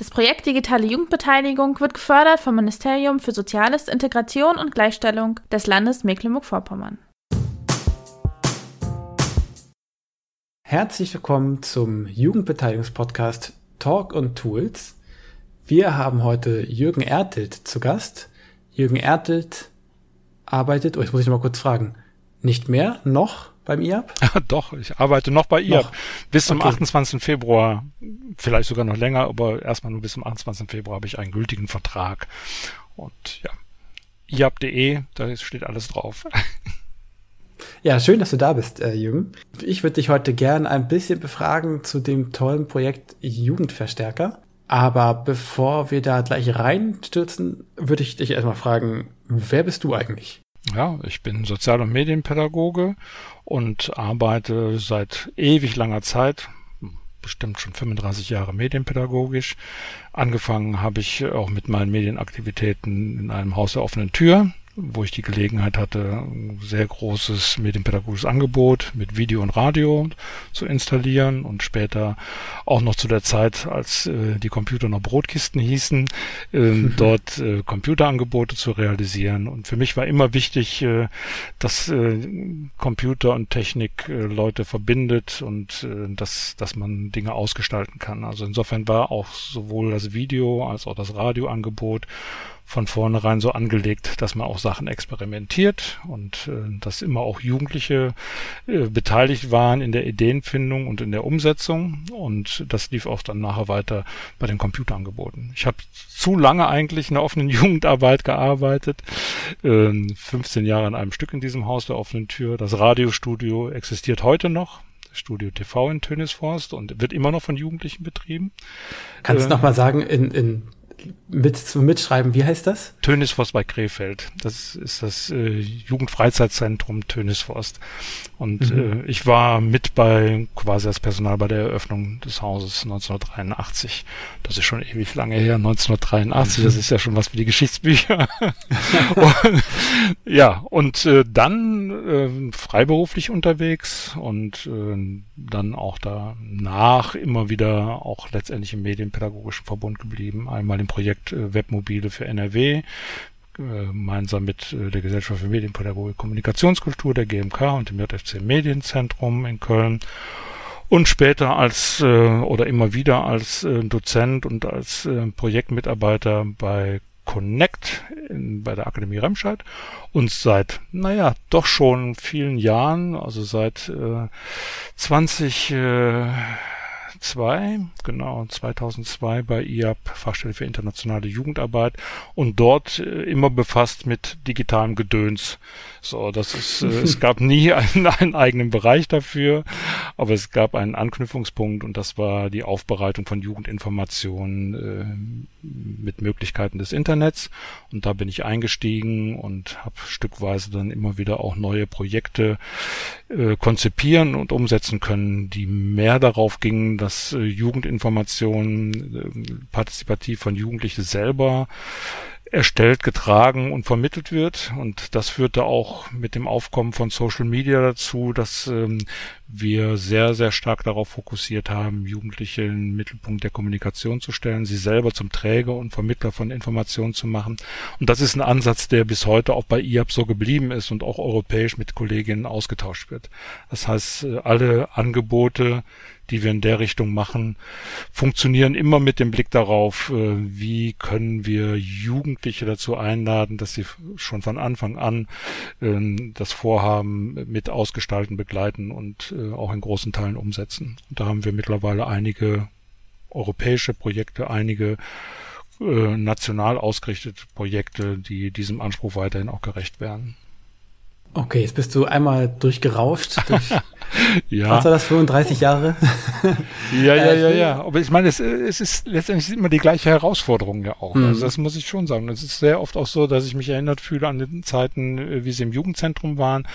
Das Projekt Digitale Jugendbeteiligung wird gefördert vom Ministerium für Soziales, Integration und Gleichstellung des Landes Mecklenburg-Vorpommern. Herzlich willkommen zum Jugendbeteiligungspodcast Talk und Tools. Wir haben heute Jürgen Ertelt zu Gast. Jürgen Ertelt arbeitet, oh, jetzt muss ich noch mal kurz fragen, nicht mehr, noch beim IAB? Ja, doch, ich arbeite noch bei IAB. Noch? Bis zum okay. 28. Februar, vielleicht sogar noch länger, aber erstmal nur bis zum 28. Februar habe ich einen gültigen Vertrag. Und ja, iab.de, da steht alles drauf. Ja, schön, dass du da bist, äh, Jürgen. Ich würde dich heute gern ein bisschen befragen zu dem tollen Projekt Jugendverstärker. Aber bevor wir da gleich reinstürzen, würde ich dich erstmal fragen, wer bist du eigentlich? Ja, ich bin Sozial- und Medienpädagoge und arbeite seit ewig langer Zeit, bestimmt schon 35 Jahre medienpädagogisch. Angefangen habe ich auch mit meinen Medienaktivitäten in einem Haus der offenen Tür wo ich die Gelegenheit hatte, ein sehr großes medienpädagogisches Angebot mit Video und Radio zu installieren und später auch noch zu der Zeit, als äh, die Computer noch Brotkisten hießen, äh, mhm. dort äh, Computerangebote zu realisieren. Und für mich war immer wichtig, äh, dass äh, Computer und Technik äh, Leute verbindet und dass, dass man Dinge ausgestalten kann. Also insofern war auch sowohl das Video als auch das Radioangebot von vornherein so angelegt, dass man auch Sachen experimentiert und äh, dass immer auch Jugendliche äh, beteiligt waren in der Ideenfindung und in der Umsetzung und das lief auch dann nachher weiter bei den Computerangeboten. Ich habe zu lange eigentlich in der offenen Jugendarbeit gearbeitet, äh, 15 Jahre in einem Stück in diesem Haus der offenen Tür. Das Radiostudio existiert heute noch, Studio TV in Tönisforst und wird immer noch von Jugendlichen betrieben. Kannst du äh, noch mal sagen, in, in mit Mitschreiben. Wie heißt das? Tönisforst bei Krefeld. Das ist das äh, Jugendfreizeitzentrum Tönisforst. Und mhm. äh, ich war mit bei quasi als Personal bei der Eröffnung des Hauses 1983. Das ist schon ewig lange her, 1983. Mhm. Das ist ja schon was für die Geschichtsbücher. und, ja, und äh, dann äh, freiberuflich unterwegs und äh, dann auch danach immer wieder auch letztendlich im Medienpädagogischen Verbund geblieben. Einmal im Projekt äh, Webmobile für NRW, äh, gemeinsam mit äh, der Gesellschaft für Medienpädagogik Kommunikationskultur, der GMK und dem JFC Medienzentrum in Köln. Und später als äh, oder immer wieder als äh, Dozent und als äh, Projektmitarbeiter bei Connect in, bei der Akademie Remscheid. Und seit, naja, doch schon vielen Jahren, also seit äh, 20 äh, 2002, genau, 2002 bei IAP, Fachstelle für internationale Jugendarbeit und dort äh, immer befasst mit digitalem Gedöns. So, das ist, äh, es gab nie einen, einen eigenen Bereich dafür, aber es gab einen Anknüpfungspunkt und das war die Aufbereitung von Jugendinformationen äh, mit Möglichkeiten des Internets. Und da bin ich eingestiegen und habe stückweise dann immer wieder auch neue Projekte äh, konzipieren und umsetzen können, die mehr darauf gingen, dass äh, Jugendinformationen äh, partizipativ von Jugendlichen selber erstellt, getragen und vermittelt wird. Und das führte auch mit dem Aufkommen von Social Media dazu, dass ähm, wir sehr, sehr stark darauf fokussiert haben, Jugendliche in den Mittelpunkt der Kommunikation zu stellen, sie selber zum Träger und Vermittler von Informationen zu machen. Und das ist ein Ansatz, der bis heute auch bei IAP so geblieben ist und auch europäisch mit Kolleginnen ausgetauscht wird. Das heißt, äh, alle Angebote, die wir in der Richtung machen, funktionieren immer mit dem Blick darauf, äh, wie können wir Jugendliche dazu einladen, dass sie schon von Anfang an ähm, das Vorhaben mit ausgestalten, begleiten und äh, auch in großen Teilen umsetzen. Und da haben wir mittlerweile einige europäische Projekte, einige äh, national ausgerichtete Projekte, die diesem Anspruch weiterhin auch gerecht werden. Okay, jetzt bist du einmal durchgerauscht durch ja. Was war das, 35 Jahre? ja, ja, ja, ja. Aber ich meine, es, es ist letztendlich immer die gleiche Herausforderung ja auch. Mhm. Also das muss ich schon sagen. Es ist sehr oft auch so, dass ich mich erinnert fühle an den Zeiten, äh, wie sie im Jugendzentrum waren,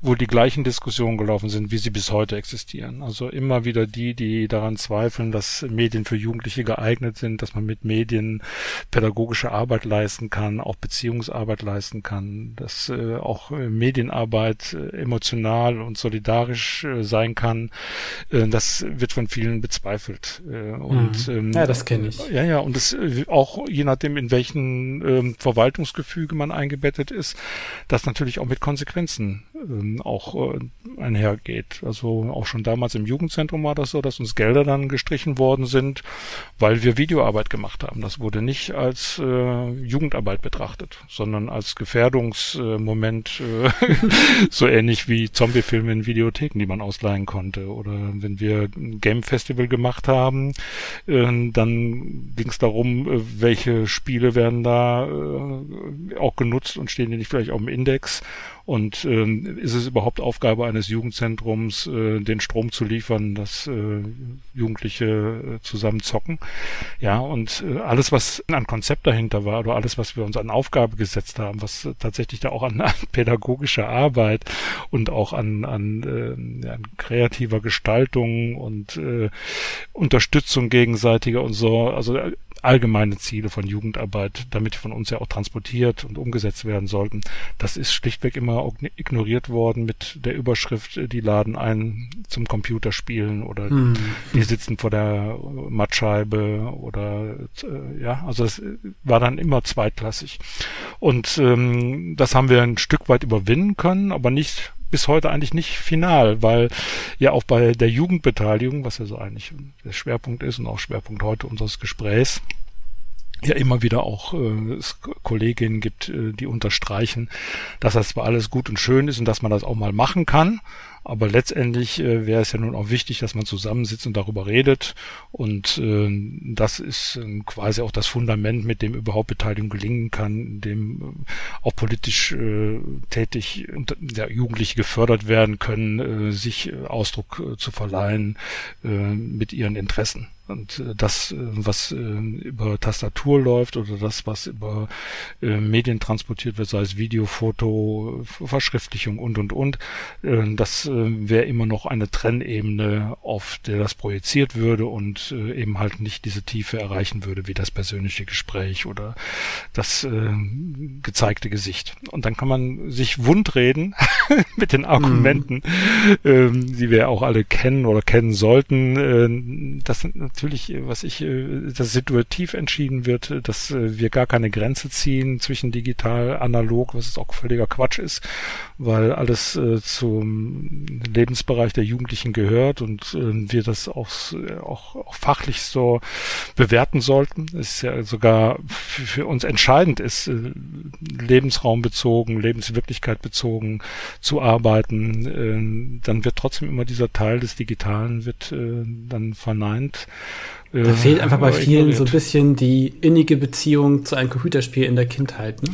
wo die gleichen Diskussionen gelaufen sind, wie sie bis heute existieren. Also immer wieder die, die daran zweifeln, dass Medien für Jugendliche geeignet sind, dass man mit Medien pädagogische Arbeit leisten kann, auch Beziehungsarbeit leisten kann, dass äh, auch äh, Medienarbeit äh, emotional und solidarisch äh, sein kann. Äh, das wird von vielen bezweifelt. Äh, und, mhm. ähm, ja, das kenne ich. Ja, ja, und das auch je nachdem, in welchen ähm, Verwaltungsgefüge man eingebettet ist, das natürlich auch mit Konsequenzen ähm, auch äh, einhergeht. Also auch schon damals im Jugendzentrum war das so, dass uns Gelder dann gestrichen worden sind, weil wir Videoarbeit gemacht haben. Das wurde nicht als äh, Jugendarbeit betrachtet, sondern als Gefährdungsmoment, äh, so ähnlich wie Zombiefilme in Videotheken, die man ausleihen konnte. Oder wenn wir ein Game Festival gemacht haben, äh, dann ging es darum, äh, welche Spiele werden da äh, auch genutzt und stehen die nicht vielleicht auch im Index und ähm, ist es überhaupt Aufgabe eines Jugendzentrums, äh, den Strom zu liefern, dass äh, Jugendliche äh, zusammen zocken? Ja, und äh, alles, was an Konzept dahinter war oder alles, was wir uns an Aufgabe gesetzt haben, was tatsächlich da auch an, an pädagogischer Arbeit und auch an, an, äh, an kreativer Gestaltung und äh, Unterstützung gegenseitiger und so, also allgemeine Ziele von Jugendarbeit, damit von uns ja auch transportiert und umgesetzt werden sollten. Das ist schlichtweg immer ignoriert worden mit der Überschrift, die laden ein zum Computerspielen oder hm. die sitzen vor der Mattscheibe oder äh, ja, also es war dann immer zweitklassig. Und ähm, das haben wir ein Stück weit überwinden können, aber nicht bis heute eigentlich nicht final, weil ja auch bei der Jugendbeteiligung, was ja so eigentlich der Schwerpunkt ist und auch Schwerpunkt heute unseres Gesprächs, ja immer wieder auch äh, es Kolleginnen gibt, äh, die unterstreichen, dass das zwar alles gut und schön ist und dass man das auch mal machen kann, aber letztendlich äh, wäre es ja nun auch wichtig, dass man zusammensitzt und darüber redet. Und äh, das ist äh, quasi auch das Fundament, mit dem überhaupt Beteiligung gelingen kann, dem äh, auch politisch äh, tätig und ja, Jugendliche gefördert werden können, äh, sich äh, Ausdruck äh, zu verleihen äh, mit ihren Interessen. Und äh, das, äh, was äh, über Tastatur läuft oder das, was über Medien transportiert wird, sei es Video, Foto, Verschriftlichung und, und, und, das wäre immer noch eine Trennebene, auf der das projiziert würde und eben halt nicht diese Tiefe erreichen würde, wie das persönliche Gespräch oder das gezeigte Gesicht. Und dann kann man sich wundreden mit den Argumenten, mhm. die wir auch alle kennen oder kennen sollten. das sind natürlich, äh, was ich, äh, das situativ entschieden wird, äh, dass wir gar keine Grenze ziehen zwischen digital, analog, was es auch völliger Quatsch ist, weil alles zum Lebensbereich der Jugendlichen gehört und wir das auch, auch, auch fachlich so bewerten sollten. Es ist ja sogar für uns entscheidend ist, äh, lebensraumbezogen, Lebenswirklichkeit bezogen zu arbeiten. Äh, dann wird trotzdem immer dieser Teil des Digitalen wird äh, dann verneint. Da fehlt einfach bei vielen so ein bisschen die innige Beziehung zu einem Computerspiel in der Kindheit. Ne?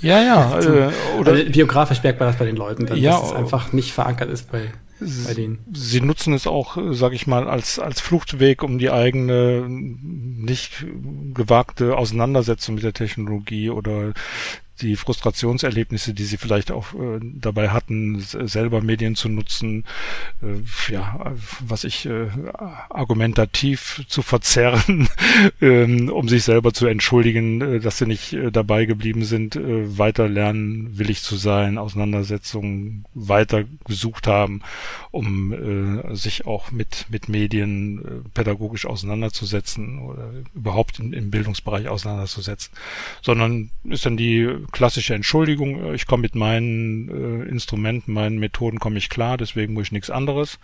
Ja, ja. Äh, oder also biografisch merkt man das bei den Leuten, dann, ja, dass es einfach nicht verankert ist bei, bei denen. Sie nutzen es auch, sage ich mal, als als Fluchtweg, um die eigene nicht gewagte Auseinandersetzung mit der Technologie oder die Frustrationserlebnisse, die sie vielleicht auch äh, dabei hatten, selber Medien zu nutzen, äh, ja, was ich äh, argumentativ zu verzerren, ähm, um sich selber zu entschuldigen, äh, dass sie nicht äh, dabei geblieben sind, äh, weiter lernen, willig zu sein, Auseinandersetzungen weiter gesucht haben, um sich auch mit mit Medien pädagogisch auseinanderzusetzen oder überhaupt im Bildungsbereich auseinanderzusetzen, sondern ist dann die klassische Entschuldigung, äh, ich komme mit meinen äh, Instrumenten, meinen Methoden komme ich klar, deswegen muss ich nichts anderes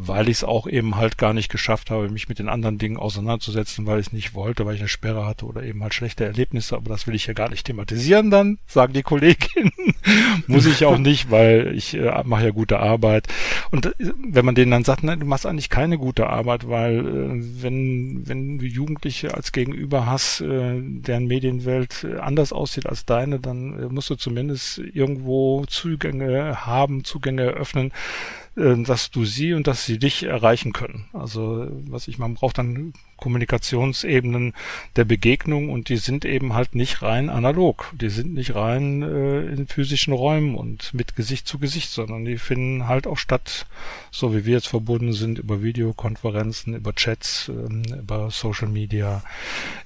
weil ich es auch eben halt gar nicht geschafft habe, mich mit den anderen Dingen auseinanderzusetzen, weil ich nicht wollte, weil ich eine Sperre hatte oder eben halt schlechte Erlebnisse, aber das will ich ja gar nicht thematisieren dann, sagen die Kolleginnen. Muss ich auch nicht, weil ich äh, mache ja gute Arbeit. Und äh, wenn man denen dann sagt, nein, du machst eigentlich keine gute Arbeit, weil äh, wenn, wenn du Jugendliche als Gegenüber hast, äh, deren Medienwelt äh, anders aussieht als deine, dann äh, musst du zumindest irgendwo Zugänge haben, Zugänge eröffnen, dass du sie und dass sie dich erreichen können. Also was ich, man braucht dann Kommunikationsebenen der Begegnung und die sind eben halt nicht rein analog. Die sind nicht rein äh, in physischen Räumen und mit Gesicht zu Gesicht, sondern die finden halt auch statt, so wie wir jetzt verbunden sind, über Videokonferenzen, über Chats, äh, über Social Media,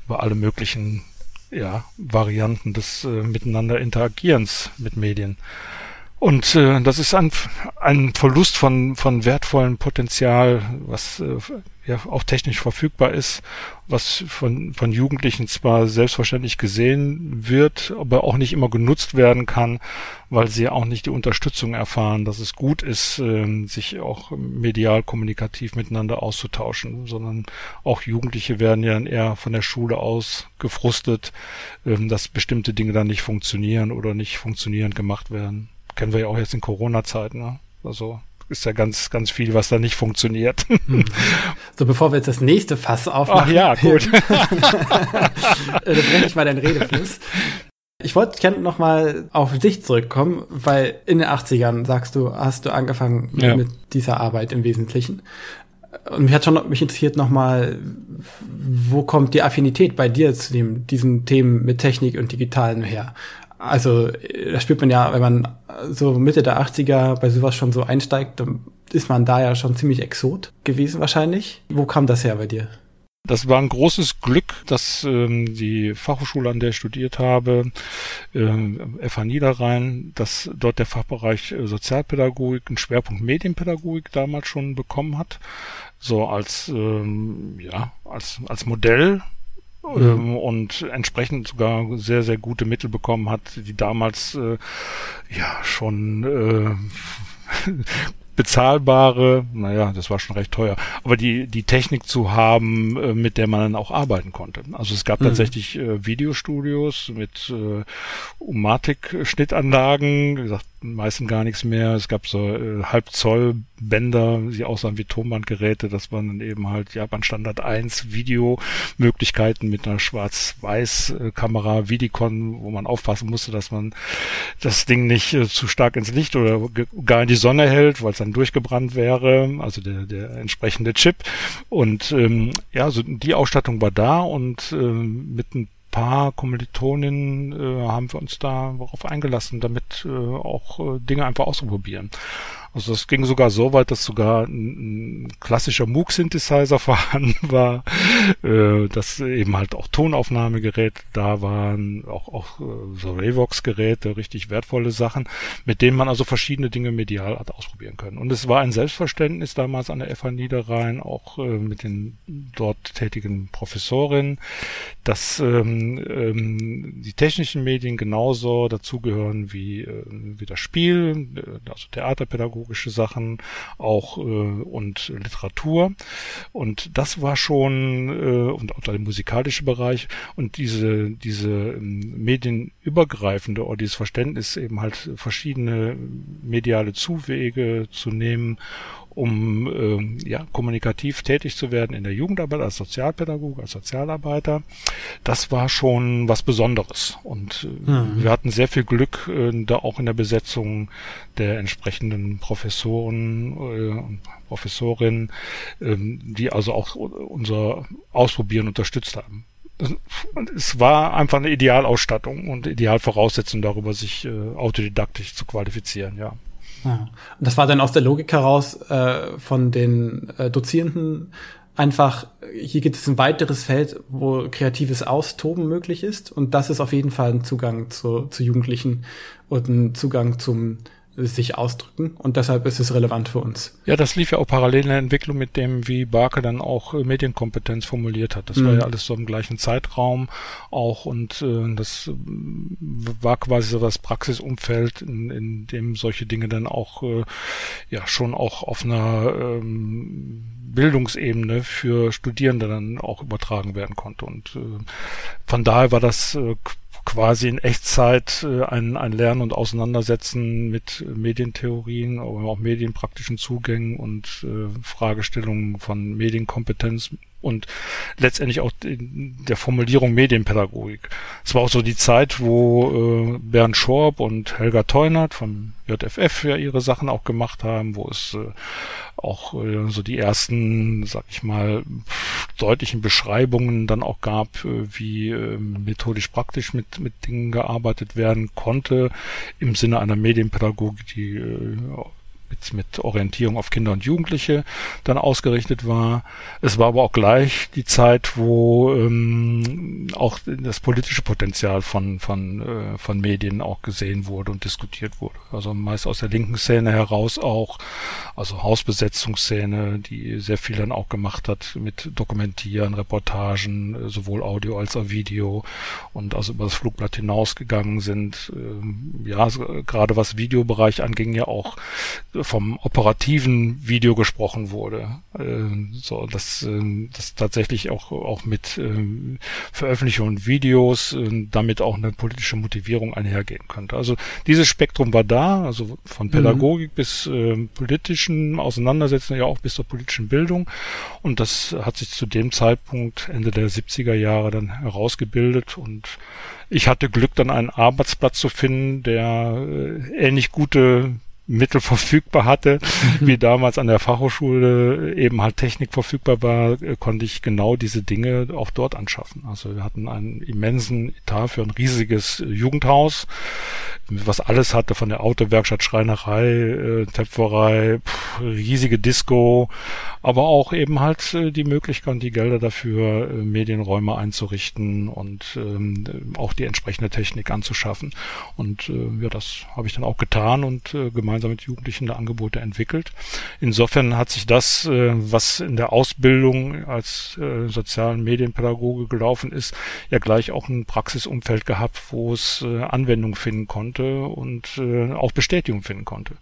über alle möglichen ja, Varianten des äh, Miteinander Interagierens mit Medien. Und äh, das ist ein, ein Verlust von, von wertvollem Potenzial, was äh, ja auch technisch verfügbar ist, was von, von Jugendlichen zwar selbstverständlich gesehen wird, aber auch nicht immer genutzt werden kann, weil sie auch nicht die Unterstützung erfahren, dass es gut ist, äh, sich auch medial kommunikativ miteinander auszutauschen, sondern auch Jugendliche werden ja eher von der Schule aus gefrustet, äh, dass bestimmte Dinge dann nicht funktionieren oder nicht funktionierend gemacht werden kennen wir ja auch jetzt in Corona-Zeiten. Ne? Also ist ja ganz, ganz viel, was da nicht funktioniert. Hm. So, bevor wir jetzt das nächste Fass aufmachen. Ach ja, gut. Äh, da bringe ich mal den Redefluss. Ich wollte gerne noch mal auf dich zurückkommen, weil in den 80ern, sagst du, hast du angefangen ja. mit dieser Arbeit im Wesentlichen. Und mich hat schon mich interessiert noch mal, wo kommt die Affinität bei dir zu dem, diesen Themen mit Technik und Digitalen her? Also das spürt man ja, wenn man so Mitte der 80er bei sowas schon so einsteigt, dann ist man da ja schon ziemlich exot gewesen wahrscheinlich. Wo kam das her bei dir? Das war ein großes Glück, dass ähm, die Fachhochschule, an der ich studiert habe, ähm, FH Niederrhein, dass dort der Fachbereich äh, Sozialpädagogik einen Schwerpunkt Medienpädagogik damals schon bekommen hat. So als ähm, ja als als Modell Mhm. Und entsprechend sogar sehr, sehr gute Mittel bekommen hat, die damals äh, ja schon äh, bezahlbare, naja, das war schon recht teuer, aber die, die Technik zu haben, äh, mit der man dann auch arbeiten konnte. Also es gab mhm. tatsächlich äh, Videostudios mit äh, Umatic-Schnittanlagen, wie gesagt, meistens gar nichts mehr. Es gab so äh, Halbzoll Bänder, die aussahen wie Tonbandgeräte. Das waren dann eben halt Japan Standard 1 Videomöglichkeiten mit einer Schwarz-Weiß-Kamera, Vidicon, wo man aufpassen musste, dass man das Ding nicht äh, zu stark ins Licht oder gar in die Sonne hält, weil es dann durchgebrannt wäre, also der, der entsprechende Chip. Und ähm, ja, so die Ausstattung war da und ähm, mit ein paar Kommilitoninnen äh, haben wir uns da darauf eingelassen, damit äh, auch äh, Dinge einfach auszuprobieren. Also es ging sogar so weit, dass sogar ein, klassischer Moog-Synthesizer vorhanden war, äh, dass eben halt auch Tonaufnahmegeräte da waren, auch, auch äh, so Ravox-Geräte, richtig wertvolle Sachen, mit denen man also verschiedene Dinge medial hat ausprobieren können. Und es war ein Selbstverständnis damals an der FH Niederrhein, auch äh, mit den dort tätigen Professorinnen, dass ähm, ähm, die technischen Medien genauso dazugehören wie, äh, wie das Spiel, äh, also Theaterpädagogik, pädagogische Sachen auch äh, und Literatur. Und das war schon äh, und auch der musikalische Bereich und diese diese ähm, medienübergreifende oder dieses Verständnis eben halt verschiedene mediale Zuwege zu nehmen um ähm, ja, kommunikativ tätig zu werden in der Jugendarbeit als Sozialpädagoge, als Sozialarbeiter. Das war schon was Besonderes. Und äh, mhm. wir hatten sehr viel Glück, äh, da auch in der Besetzung der entsprechenden Professoren äh, und Professorinnen, äh, die also auch unser Ausprobieren unterstützt haben. Und es war einfach eine Idealausstattung und Idealvoraussetzung darüber, sich äh, autodidaktisch zu qualifizieren, ja. Ja. Und das war dann aus der Logik heraus äh, von den äh, Dozierenden einfach, hier gibt es ein weiteres Feld, wo kreatives Austoben möglich ist. Und das ist auf jeden Fall ein Zugang zu, zu Jugendlichen und ein Zugang zum sich ausdrücken und deshalb ist es relevant für uns. Ja, das lief ja auch parallel in der Entwicklung mit dem, wie Barke dann auch äh, Medienkompetenz formuliert hat. Das mhm. war ja alles so im gleichen Zeitraum auch und äh, das äh, war quasi so das Praxisumfeld, in, in dem solche Dinge dann auch äh, ja schon auch auf einer ähm, Bildungsebene für Studierende dann auch übertragen werden konnte und äh, von daher war das äh, quasi in Echtzeit äh, ein, ein Lernen und Auseinandersetzen mit Medientheorien, aber auch medienpraktischen Zugängen und äh, Fragestellungen von Medienkompetenz und letztendlich auch der Formulierung Medienpädagogik. Es war auch so die Zeit, wo äh, Bernd Schorb und Helga Teunert vom JFF ja ihre Sachen auch gemacht haben, wo es äh, auch äh, so die ersten, sag ich mal, deutlichen Beschreibungen dann auch gab, äh, wie äh, methodisch praktisch mit, mit Dingen gearbeitet werden konnte im Sinne einer Medienpädagogik, die äh, mit, mit Orientierung auf Kinder und Jugendliche dann ausgerichtet war. Es war aber auch gleich die Zeit, wo ähm, auch das politische Potenzial von, von, äh, von Medien auch gesehen wurde und diskutiert wurde. Also meist aus der linken Szene heraus auch, also Hausbesetzungsszene, die sehr viel dann auch gemacht hat mit Dokumentieren, Reportagen, sowohl Audio als auch Video und also über das Flugblatt hinausgegangen sind. Ähm, ja, gerade was Videobereich anging, ja auch vom operativen Video gesprochen wurde. Äh, so, dass äh, das tatsächlich auch auch mit äh, Veröffentlichung Videos äh, damit auch eine politische Motivierung einhergehen könnte. Also dieses Spektrum war da, also von mhm. Pädagogik mhm. bis politischen Auseinandersetzungen, ja auch bis zur politischen Bildung. Und das hat sich zu dem Zeitpunkt Ende der 70er Jahre dann herausgebildet und ich hatte Glück, dann einen Arbeitsplatz zu finden, der äh, ähnlich gute Mittel verfügbar hatte, mhm. wie damals an der Fachhochschule eben halt Technik verfügbar war, äh, konnte ich genau diese Dinge auch dort anschaffen. Also wir hatten einen immensen Etat für ein riesiges Jugendhaus, was alles hatte von der Autowerkstatt, Schreinerei, äh, Töpferei, riesige Disco, aber auch eben halt äh, die Möglichkeit, die Gelder dafür, äh, Medienräume einzurichten und ähm, auch die entsprechende Technik anzuschaffen. Und äh, ja, das habe ich dann auch getan und äh, gemeinsam mit Jugendlichen da Angebote entwickelt. Insofern hat sich das, äh, was in der Ausbildung als äh, sozialen Medienpädagoge gelaufen ist, ja gleich auch ein Praxisumfeld gehabt, wo es äh, Anwendung finden konnte und auch Bestätigung finden konnte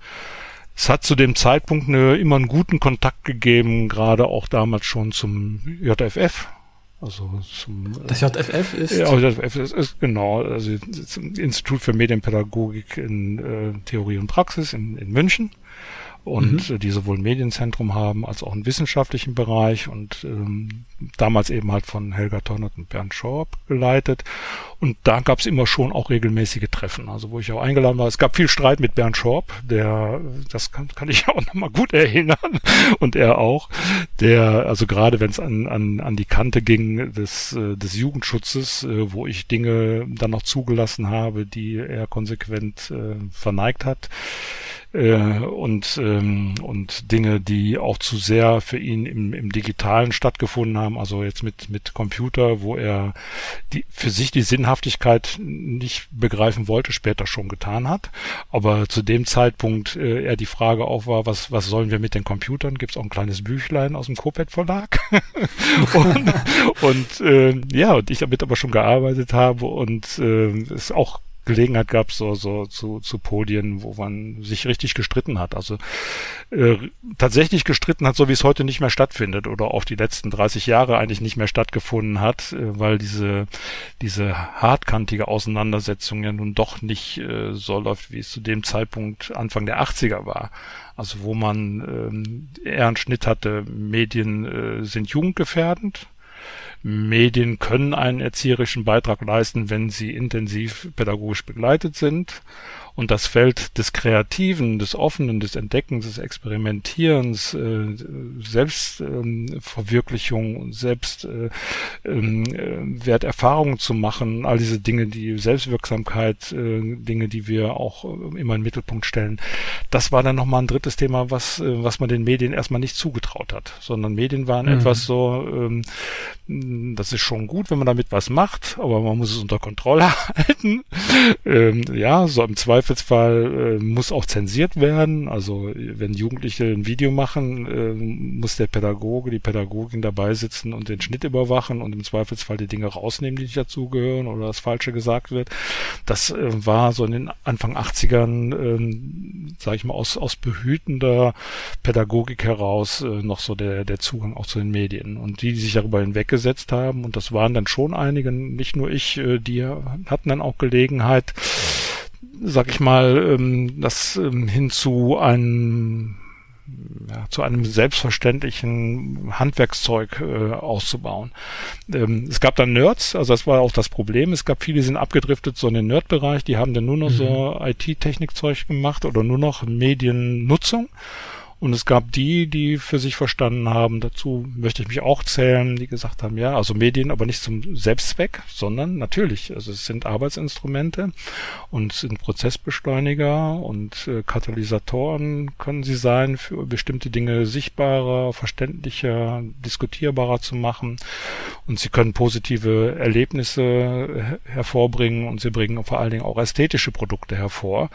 es hat zu dem Zeitpunkt eine, immer einen guten Kontakt gegeben, gerade auch damals schon zum JFF. Also zum, das JFF ist? Ja, JFF ist, ist genau, also das Institut für Medienpädagogik in äh, Theorie und Praxis in, in München und mhm. die sowohl ein Medienzentrum haben als auch einen wissenschaftlichen Bereich und ähm, damals eben halt von Helga Tonnert und Bernd Schorb geleitet. Und da gab es immer schon auch regelmäßige Treffen, also wo ich auch eingeladen war. Es gab viel Streit mit Bernd Schorb, der, das kann, kann ich auch nochmal gut erinnern, und er auch, der, also gerade wenn es an, an, an die Kante ging des, äh, des Jugendschutzes, äh, wo ich Dinge dann noch zugelassen habe, die er konsequent äh, verneigt hat, äh, und, ähm, und Dinge, die auch zu sehr für ihn im, im Digitalen stattgefunden haben, also jetzt mit, mit Computer, wo er die, für sich die Sinnhaftigkeit nicht begreifen wollte, später schon getan hat. Aber zu dem Zeitpunkt äh, er die Frage auch war, was, was sollen wir mit den Computern? Gibt es auch ein kleines Büchlein aus dem Copet Verlag? und und äh, ja, und ich damit aber schon gearbeitet habe und äh, es auch Gelegenheit gab, so, so zu, zu Podien, wo man sich richtig gestritten hat. Also äh, tatsächlich gestritten hat, so wie es heute nicht mehr stattfindet oder auch die letzten 30 Jahre eigentlich nicht mehr stattgefunden hat, äh, weil diese, diese hartkantige Auseinandersetzung ja nun doch nicht äh, so läuft, wie es zu dem Zeitpunkt Anfang der 80er war. Also wo man ähm, eher einen Schnitt hatte, Medien äh, sind jugendgefährdend Medien können einen erzieherischen Beitrag leisten, wenn sie intensiv pädagogisch begleitet sind und das Feld des Kreativen, des Offenen, des Entdeckens, des Experimentierens, äh, Selbstverwirklichung ähm, und Selbstwerterfahrungen ähm, äh, zu machen, all diese Dinge, die Selbstwirksamkeit, äh, Dinge, die wir auch äh, immer in den Mittelpunkt stellen, das war dann nochmal ein drittes Thema, was, äh, was man den Medien erstmal nicht zugetraut hat, sondern Medien waren mhm. etwas so, ähm, das ist schon gut, wenn man damit was macht, aber man muss es unter Kontrolle halten. Ähm, ja, so im Zweifel Zweifelsfall äh, muss auch zensiert werden. Also wenn Jugendliche ein Video machen, äh, muss der Pädagoge, die Pädagogin dabei sitzen und den Schnitt überwachen und im Zweifelsfall die Dinge rausnehmen, die nicht dazugehören oder das Falsche gesagt wird. Das äh, war so in den Anfang 80ern, äh, sage ich mal, aus, aus behütender Pädagogik heraus äh, noch so der, der Zugang auch zu den Medien. Und die, die sich darüber hinweg gesetzt haben. Und das waren dann schon einige, nicht nur ich, äh, die hatten dann auch Gelegenheit, sag ich mal, ähm, das ähm, hin zu einem ja, zu einem selbstverständlichen Handwerkszeug äh, auszubauen. Ähm, es gab dann Nerds, also das war auch das Problem. Es gab viele, die sind abgedriftet so in den Nerd-Bereich, die haben dann nur noch mhm. so IT-Technikzeug gemacht oder nur noch Mediennutzung. Und es gab die, die für sich verstanden haben, dazu möchte ich mich auch zählen, die gesagt haben, ja, also Medien, aber nicht zum Selbstzweck, sondern natürlich, also es sind Arbeitsinstrumente und sind Prozessbeschleuniger und äh, Katalysatoren können sie sein, für bestimmte Dinge sichtbarer, verständlicher, diskutierbarer zu machen. Und sie können positive Erlebnisse hervorbringen und sie bringen vor allen Dingen auch ästhetische Produkte hervor,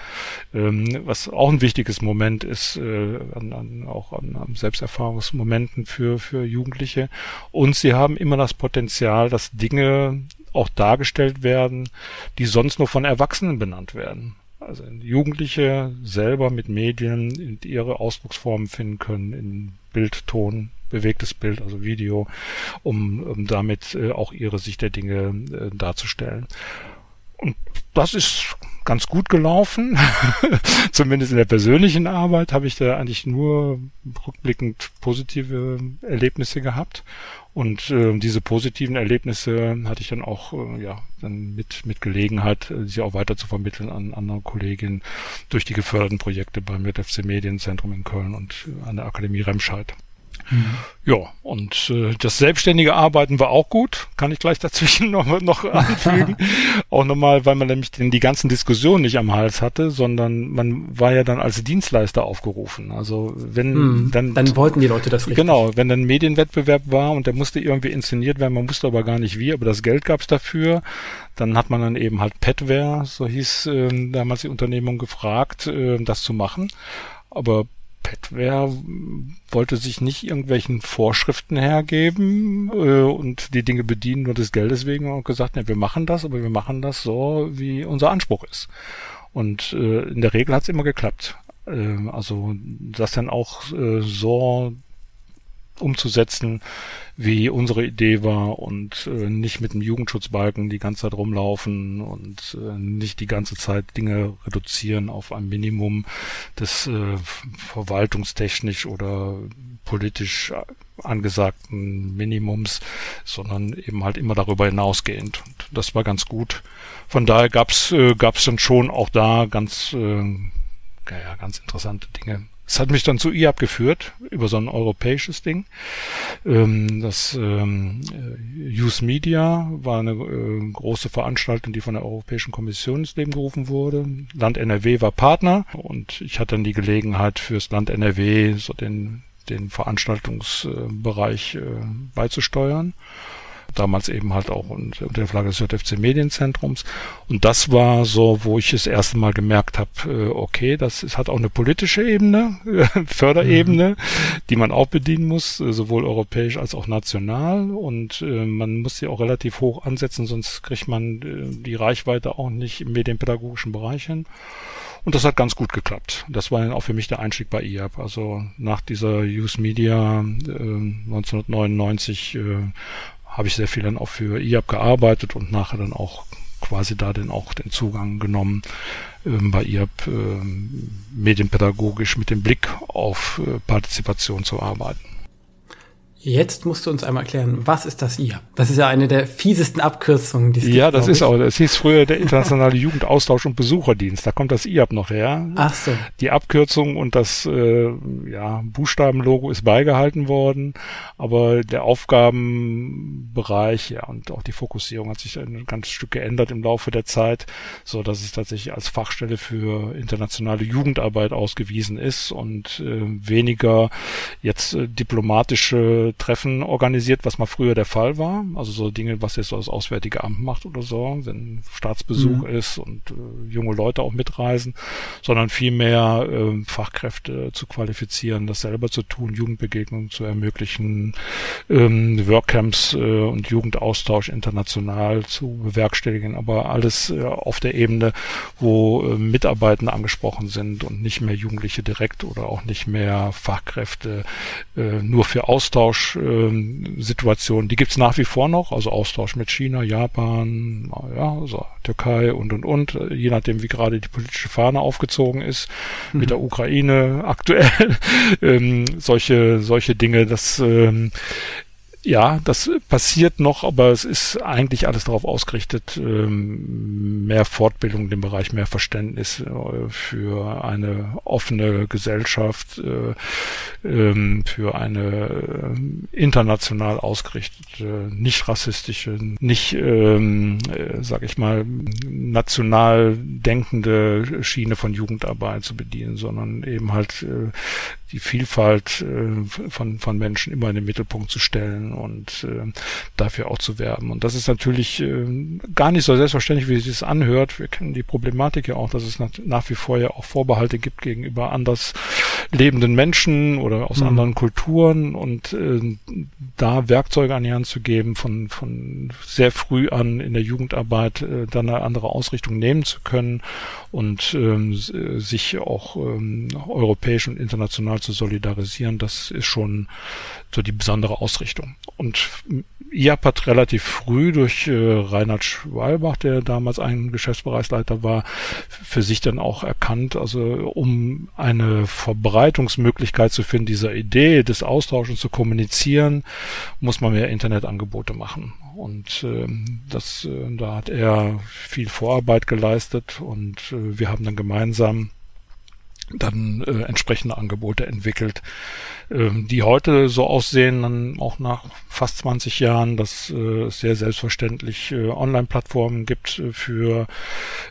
ähm, was auch ein wichtiges Moment ist äh, an, auch an, an Selbsterfahrungsmomenten für, für Jugendliche. Und sie haben immer das Potenzial, dass Dinge auch dargestellt werden, die sonst nur von Erwachsenen benannt werden. Also Jugendliche selber mit Medien ihre Ausdrucksformen finden können in Bild, Ton, bewegtes Bild, also Video, um, um damit äh, auch ihre Sicht der Dinge äh, darzustellen. Und das ist ganz gut gelaufen. Zumindest in der persönlichen Arbeit habe ich da eigentlich nur rückblickend positive Erlebnisse gehabt. Und äh, diese positiven Erlebnisse hatte ich dann auch äh, ja dann mit mit Gelegenheit, äh, sie auch weiter zu vermitteln an andere Kolleginnen durch die geförderten Projekte beim FC Medienzentrum in Köln und äh, an der Akademie Remscheid. Mhm. Ja, und äh, das selbstständige Arbeiten war auch gut, kann ich gleich dazwischen noch, noch anfügen. auch nochmal, weil man nämlich den, die ganzen Diskussionen nicht am Hals hatte, sondern man war ja dann als Dienstleister aufgerufen. Also wenn mhm. dann... Dann wollten die Leute das richtig. Genau, wenn dann Medienwettbewerb war und der musste irgendwie inszeniert werden, man wusste aber gar nicht wie, aber das Geld gab's dafür. Dann hat man dann eben halt Petware, so hieß äh, damals die Unternehmung, gefragt, äh, das zu machen. Aber Petware wollte sich nicht irgendwelchen Vorschriften hergeben äh, und die Dinge bedienen nur des Geldes wegen und gesagt, ne, wir machen das, aber wir machen das so, wie unser Anspruch ist. Und äh, in der Regel hat es immer geklappt. Äh, also das dann auch äh, so umzusetzen, wie unsere Idee war und äh, nicht mit dem Jugendschutzbalken die ganze Zeit rumlaufen und äh, nicht die ganze Zeit Dinge reduzieren auf ein Minimum des äh, verwaltungstechnisch oder politisch angesagten Minimums, sondern eben halt immer darüber hinausgehend. Und das war ganz gut. Von daher gab's äh, gab's dann schon auch da ganz äh, ja, ganz interessante Dinge es hat mich dann zu IAB geführt, über so ein europäisches Ding. Ähm, das ähm, äh, Use Media war eine äh, große Veranstaltung, die von der Europäischen Kommission ins Leben gerufen wurde. Land NRW war Partner und ich hatte dann die Gelegenheit fürs Land NRW so den, den Veranstaltungsbereich äh, beizusteuern damals eben halt auch unter der Flagge des JFC Medienzentrums. Und das war so, wo ich das erste Mal gemerkt habe, äh, okay, das ist, hat auch eine politische Ebene, Förderebene, mhm. die man auch bedienen muss, äh, sowohl europäisch als auch national. Und äh, man muss sie auch relativ hoch ansetzen, sonst kriegt man äh, die Reichweite auch nicht im medienpädagogischen Bereich hin. Und das hat ganz gut geklappt. Das war dann auch für mich der Einstieg bei IAP. Also nach dieser Use Media äh, 1999 äh, habe ich sehr viel dann auch für IAP gearbeitet und nachher dann auch quasi da dann auch den Zugang genommen, ähm, bei IAP ähm, medienpädagogisch mit dem Blick auf äh, Partizipation zu arbeiten. Jetzt musst du uns einmal erklären, was ist das IA? Das ist ja eine der fiesesten Abkürzungen, die es Ja, gibt, das ist auch. Es hieß früher der internationale Jugendaustausch und Besucherdienst. Da kommt das IAP noch her. Ach so. Die Abkürzung und das äh, ja, Buchstabenlogo ist beigehalten worden, aber der Aufgabenbereich ja und auch die Fokussierung hat sich ein ganz Stück geändert im Laufe der Zeit, so dass es tatsächlich als Fachstelle für internationale Jugendarbeit ausgewiesen ist und äh, weniger jetzt äh, diplomatische Treffen organisiert, was mal früher der Fall war. Also so Dinge, was jetzt so das Auswärtige Amt macht oder so, wenn Staatsbesuch mhm. ist und äh, junge Leute auch mitreisen, sondern vielmehr äh, Fachkräfte zu qualifizieren, das selber zu tun, Jugendbegegnungen zu ermöglichen, ähm, Workcamps äh, und Jugendaustausch international zu bewerkstelligen, aber alles äh, auf der Ebene, wo äh, Mitarbeitende angesprochen sind und nicht mehr Jugendliche direkt oder auch nicht mehr Fachkräfte äh, nur für Austausch Austauschsituationen, die gibt's nach wie vor noch, also Austausch mit China, Japan, ja, also Türkei und und und, je nachdem wie gerade die politische Fahne aufgezogen ist, mhm. mit der Ukraine aktuell, ähm, solche solche Dinge, das ähm, ja, das passiert noch, aber es ist eigentlich alles darauf ausgerichtet, ähm, mehr Fortbildung in dem Bereich, mehr Verständnis äh, für eine offene Gesellschaft, äh, ähm, für eine äh, international ausgerichtete, nicht rassistische, nicht, ähm, sag ich mal, national denkende Schiene von Jugendarbeit zu bedienen, sondern eben halt die Vielfalt von, von Menschen immer in den Mittelpunkt zu stellen und äh, dafür auch zu werben. Und das ist natürlich äh, gar nicht so selbstverständlich, wie es sich anhört. Wir kennen die Problematik ja auch, dass es nach, nach wie vor ja auch Vorbehalte gibt gegenüber anders lebenden Menschen oder aus mhm. anderen Kulturen und äh, da Werkzeuge an die Hand zu geben, von, von sehr früh an in der Jugendarbeit äh, dann eine andere Ausrichtung nehmen zu können und ähm, sich auch ähm, europäisch und international zu solidarisieren, das ist schon so die besondere Ausrichtung. Und IAP hat relativ früh durch äh, Reinhard Schwalbach, der damals ein Geschäftsbereichsleiter war, für sich dann auch erkannt, also um eine Verbreitungsmöglichkeit zu finden dieser Idee des Austauschens zu kommunizieren, muss man mehr Internetangebote machen. Und äh, das, äh, da hat er viel Vorarbeit geleistet und äh, wir haben dann gemeinsam dann äh, entsprechende Angebote entwickelt, die heute so aussehen, dann auch nach fast 20 Jahren, dass äh, es sehr selbstverständlich äh, Online-Plattformen gibt äh, für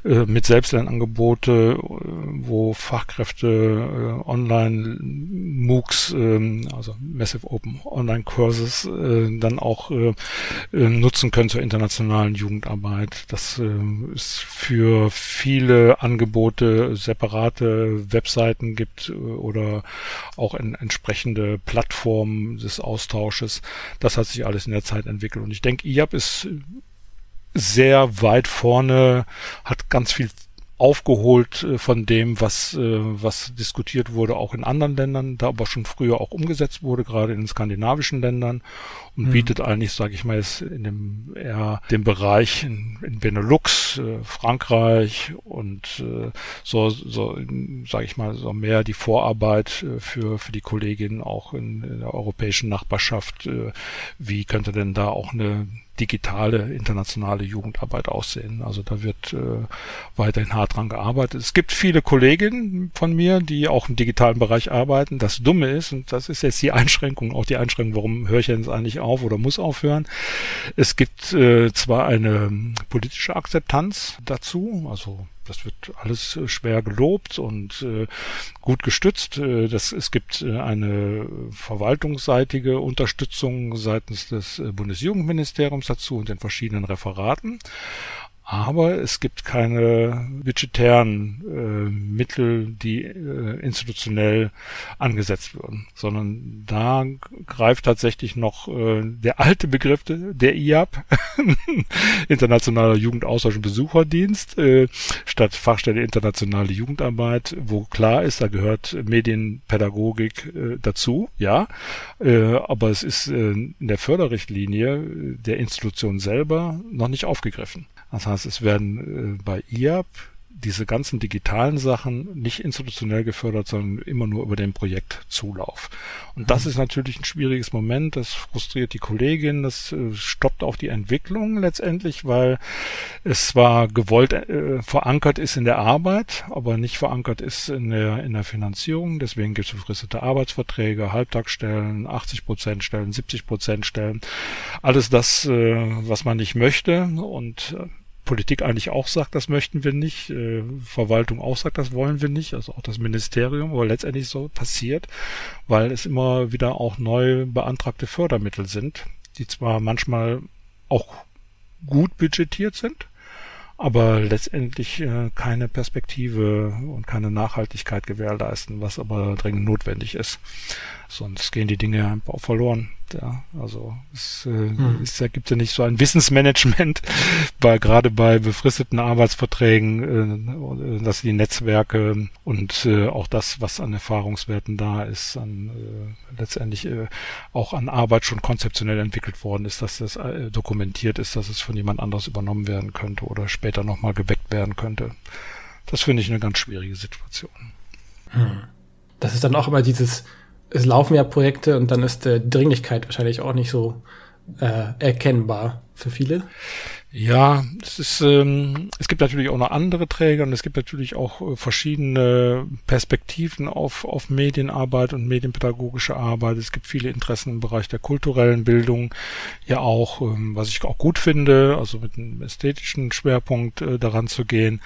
mit Selbstlernangebote, wo Fachkräfte online MOOCs, äh, also Massive Open Online Courses, dann auch nutzen können zur internationalen Jugendarbeit. Das ist für viele Angebote separate Webseiten gibt oder auch entsprechend entsprechende Plattform des Austausches. Das hat sich alles in der Zeit entwickelt. Und ich denke, IAP ist sehr weit vorne, hat ganz viel aufgeholt äh, von dem, was, äh, was diskutiert wurde, auch in anderen Ländern, da aber schon früher auch umgesetzt wurde, gerade in den skandinavischen Ländern und mhm. bietet eigentlich, sage ich mal, jetzt in dem eher dem Bereich in, in Benelux, äh, Frankreich und so, so sage ich mal, so mehr die Vorarbeit für für die Kolleginnen auch in, in der europäischen Nachbarschaft. Wie könnte denn da auch eine digitale internationale Jugendarbeit aussehen. Also da wird äh, weiterhin hart dran gearbeitet. Es gibt viele Kolleginnen von mir, die auch im digitalen Bereich arbeiten. Das Dumme ist, und das ist jetzt die Einschränkung, auch die Einschränkung, warum höre ich jetzt eigentlich auf oder muss aufhören. Es gibt äh, zwar eine politische Akzeptanz dazu, also das wird alles äh, schwer gelobt und äh, gut gestützt. Äh, das, es gibt äh, eine verwaltungsseitige Unterstützung seitens des Bundesjugendministeriums dazu und den verschiedenen Referaten aber es gibt keine budgetären äh, Mittel, die äh, institutionell angesetzt würden, sondern da greift tatsächlich noch äh, der alte Begriff der IAP, Internationaler Jugendaustausch und Besucherdienst, äh, statt Fachstelle Internationale Jugendarbeit, wo klar ist, da gehört Medienpädagogik äh, dazu, ja, äh, aber es ist äh, in der Förderrichtlinie der Institution selber noch nicht aufgegriffen. Das heißt, es werden äh, bei IAP diese ganzen digitalen Sachen nicht institutionell gefördert, sondern immer nur über den Projektzulauf. Und das mhm. ist natürlich ein schwieriges Moment, das frustriert die Kollegin, das äh, stoppt auch die Entwicklung letztendlich, weil es zwar gewollt äh, verankert ist in der Arbeit, aber nicht verankert ist in der, in der Finanzierung. Deswegen gibt es befristete Arbeitsverträge, Halbtagsstellen, 80 Prozent Stellen, 70 Prozent Stellen. Alles das, äh, was man nicht möchte und äh, Politik eigentlich auch sagt, das möchten wir nicht, äh, Verwaltung auch sagt, das wollen wir nicht, also auch das Ministerium, aber letztendlich so passiert, weil es immer wieder auch neu beantragte Fördermittel sind, die zwar manchmal auch gut budgetiert sind, aber letztendlich äh, keine Perspektive und keine Nachhaltigkeit gewährleisten, was aber dringend notwendig ist. Sonst gehen die Dinge einfach verloren. Ja, also es, äh, hm. es gibt ja nicht so ein Wissensmanagement, bei, gerade bei befristeten Arbeitsverträgen, äh, dass die Netzwerke und äh, auch das, was an Erfahrungswerten da ist, an äh, letztendlich äh, auch an Arbeit schon konzeptionell entwickelt worden ist, dass das äh, dokumentiert ist, dass es von jemand anderes übernommen werden könnte oder später nochmal geweckt werden könnte. Das finde ich eine ganz schwierige Situation. Hm. Das ist dann auch immer dieses es laufen ja Projekte und dann ist die Dringlichkeit wahrscheinlich auch nicht so äh, erkennbar für viele. Ja, es ist, ähm, es gibt natürlich auch noch andere Träger und es gibt natürlich auch äh, verschiedene Perspektiven auf, auf Medienarbeit und medienpädagogische Arbeit. Es gibt viele Interessen im Bereich der kulturellen Bildung, ja auch, ähm, was ich auch gut finde, also mit einem ästhetischen Schwerpunkt äh, daran zu gehen.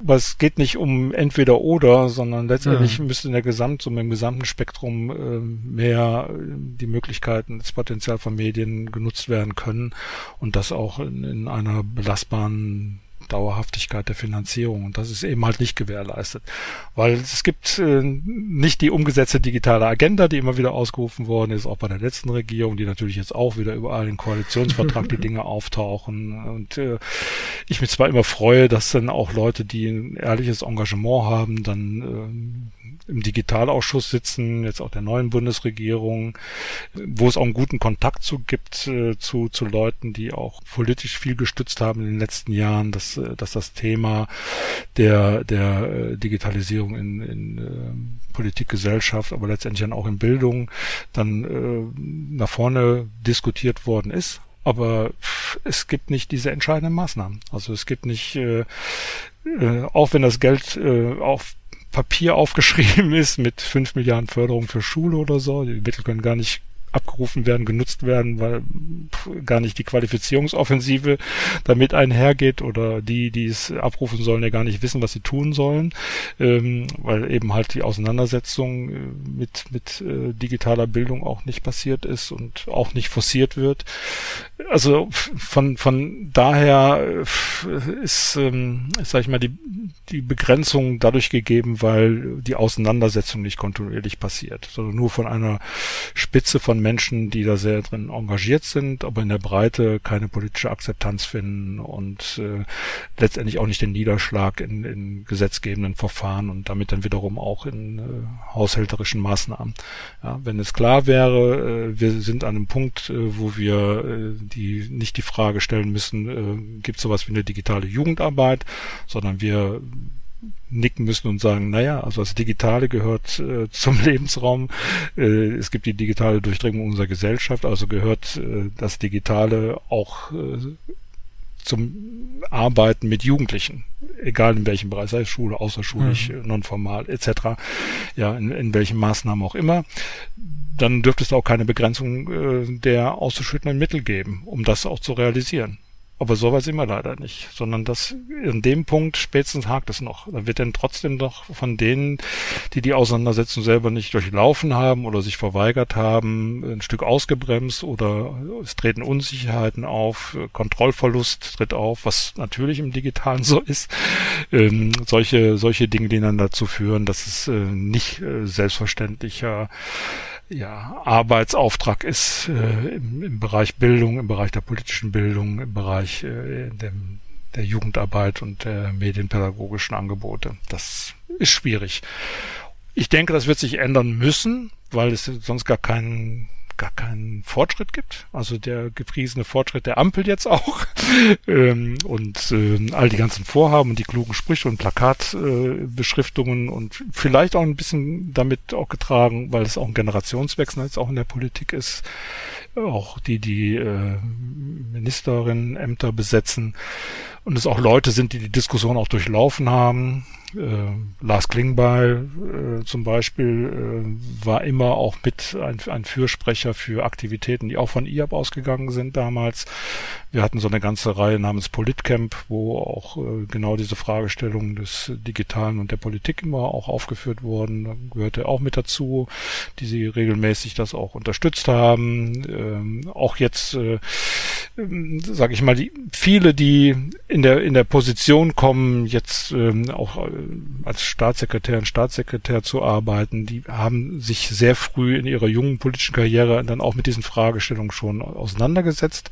Aber es geht nicht um entweder oder, sondern letztendlich ja. müsste in der Gesamtsumme, im gesamten Spektrum äh, mehr die Möglichkeiten, das Potenzial von Medien genutzt werden können und das auch in, in einer belastbaren Dauerhaftigkeit der Finanzierung. Und das ist eben halt nicht gewährleistet. Weil es gibt äh, nicht die umgesetzte digitale Agenda, die immer wieder ausgerufen worden ist, auch bei der letzten Regierung, die natürlich jetzt auch wieder überall im Koalitionsvertrag die Dinge auftauchen. Und äh, ich mich zwar immer freue, dass dann auch Leute, die ein ehrliches Engagement haben, dann äh, im Digitalausschuss sitzen, jetzt auch der neuen Bundesregierung, wo es auch einen guten Kontakt zu gibt äh, zu, zu Leuten, die auch politisch viel gestützt haben in den letzten Jahren, dass, äh, dass das Thema der, der äh, Digitalisierung in, in äh, Politik, Gesellschaft, aber letztendlich dann auch in Bildung dann äh, nach vorne diskutiert worden ist aber es gibt nicht diese entscheidenden Maßnahmen. Also es gibt nicht, äh, äh, auch wenn das Geld äh, auf Papier aufgeschrieben ist mit fünf Milliarden Förderung für Schule oder so. Die Mittel können gar nicht abgerufen werden, genutzt werden, weil gar nicht die Qualifizierungsoffensive damit einhergeht oder die, die es abrufen sollen, ja gar nicht wissen, was sie tun sollen, ähm, weil eben halt die Auseinandersetzung äh, mit, mit äh, digitaler Bildung auch nicht passiert ist und auch nicht forciert wird. Also von, von daher ist, ähm, sag ich mal, die, die Begrenzung dadurch gegeben, weil die Auseinandersetzung nicht kontinuierlich passiert, sondern nur von einer Spitze von Menschen, die da sehr drin engagiert sind, aber in der Breite keine politische Akzeptanz finden und äh, letztendlich auch nicht den Niederschlag in, in gesetzgebenden Verfahren und damit dann wiederum auch in äh, haushälterischen Maßnahmen. Ja, wenn es klar wäre, äh, wir sind an einem Punkt, äh, wo wir äh, die nicht die Frage stellen müssen, äh, gibt es sowas wie eine digitale Jugendarbeit, sondern wir nicken müssen und sagen, naja, also das Digitale gehört äh, zum Lebensraum. Äh, es gibt die digitale Durchdringung unserer Gesellschaft, also gehört äh, das Digitale auch äh, zum Arbeiten mit Jugendlichen, egal in welchem Bereich, sei es Schule, außerschulisch, mhm. nonformal etc., ja, in, in welchen Maßnahmen auch immer, dann dürfte es auch keine Begrenzung äh, der auszuschüttenden Mittel geben, um das auch zu realisieren. Aber so weit sind wir leider nicht, sondern das in dem Punkt spätestens hakt es noch. Da wird dann trotzdem doch von denen, die die Auseinandersetzung selber nicht durchlaufen haben oder sich verweigert haben, ein Stück ausgebremst oder es treten Unsicherheiten auf, Kontrollverlust tritt auf, was natürlich im Digitalen so ist. Ähm, solche, solche Dinge, die dann dazu führen, dass es äh, nicht äh, selbstverständlicher ja, Arbeitsauftrag ist äh, im, im, Bereich Bildung, im Bereich der politischen Bildung, im Bereich äh, dem, der Jugendarbeit und der medienpädagogischen Angebote. Das ist schwierig. Ich denke, das wird sich ändern müssen, weil es sonst gar keinen gar keinen Fortschritt gibt. Also der gepriesene Fortschritt der Ampel jetzt auch. ähm, und äh, all die ganzen Vorhaben und die klugen Sprüche und Plakatbeschriftungen äh, und vielleicht auch ein bisschen damit auch getragen, weil es auch ein Generationswechsel jetzt auch in der Politik ist. Auch die, die äh, Ministerinnen-Ämter besetzen und es auch Leute sind, die die Diskussion auch durchlaufen haben äh, Lars Klingbeil äh, zum Beispiel äh, war immer auch mit ein, ein Fürsprecher für Aktivitäten, die auch von IAB ausgegangen sind damals. Wir hatten so eine ganze Reihe namens Politcamp, wo auch äh, genau diese Fragestellungen des Digitalen und der Politik immer auch aufgeführt wurden. Da gehörte auch mit dazu, die sie regelmäßig das auch unterstützt haben. Ähm, auch jetzt äh, ähm, sage ich mal, die, viele, die in der in der Position kommen, jetzt ähm, auch äh, als Staatssekretär und Staatssekretär zu arbeiten, die haben sich sehr früh in ihrer jungen politischen Karriere dann auch mit diesen Fragestellungen schon auseinandergesetzt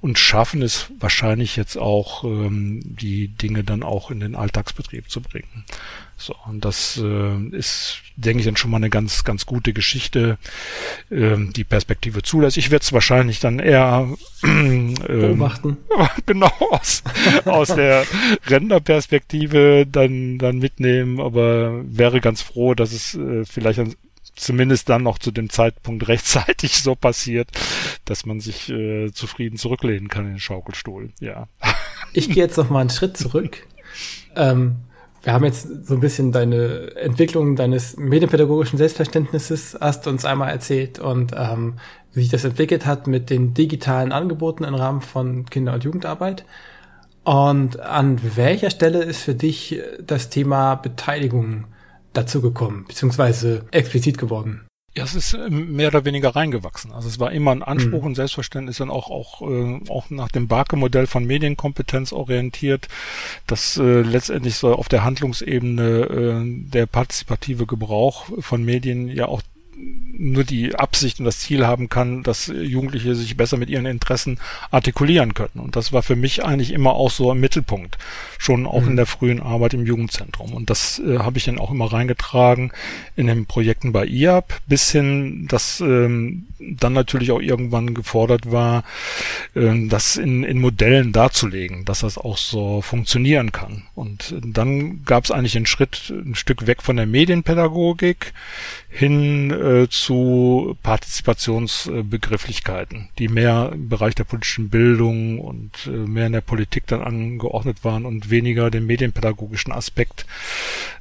und schaffen es wahrscheinlich jetzt auch, ähm, die Dinge dann auch in den Alltagsbetrieb zu bringen. So, und das äh, ist, denke ich, dann schon mal eine ganz, ganz gute Geschichte, äh, die Perspektive zulässt. Ich werde es wahrscheinlich dann eher äh, beobachten. genau aus, aus der Renderperspektive dann, dann mitnehmen, aber wäre ganz froh, dass es äh, vielleicht dann zumindest dann noch zu dem Zeitpunkt rechtzeitig so passiert, dass man sich äh, zufrieden zurücklehnen kann in den Schaukelstuhl. Ja. Ich gehe jetzt noch mal einen Schritt zurück. Ähm, wir haben jetzt so ein bisschen deine Entwicklung deines medienpädagogischen Selbstverständnisses hast uns einmal erzählt und ähm, wie sich das entwickelt hat mit den digitalen Angeboten im Rahmen von Kinder- und Jugendarbeit. Und an welcher Stelle ist für dich das Thema Beteiligung dazu gekommen, beziehungsweise explizit geworden? Ja, es ist ähm, mehr oder weniger reingewachsen. Also es war immer ein Anspruch mhm. und Selbstverständnis dann auch auch äh, auch nach dem Barke-Modell von Medienkompetenz orientiert, das äh, letztendlich so auf der Handlungsebene äh, der partizipative Gebrauch von Medien ja auch nur die Absicht und das Ziel haben kann, dass Jugendliche sich besser mit ihren Interessen artikulieren können. Und das war für mich eigentlich immer auch so im Mittelpunkt, schon auch mhm. in der frühen Arbeit im Jugendzentrum. Und das äh, habe ich dann auch immer reingetragen in den Projekten bei IAP, bis hin, dass ähm, dann natürlich auch irgendwann gefordert war, äh, das in, in Modellen darzulegen, dass das auch so funktionieren kann. Und dann gab es eigentlich einen Schritt ein Stück weg von der Medienpädagogik hin äh, zu Partizipationsbegrifflichkeiten, die mehr im Bereich der politischen Bildung und äh, mehr in der Politik dann angeordnet waren und weniger den medienpädagogischen Aspekt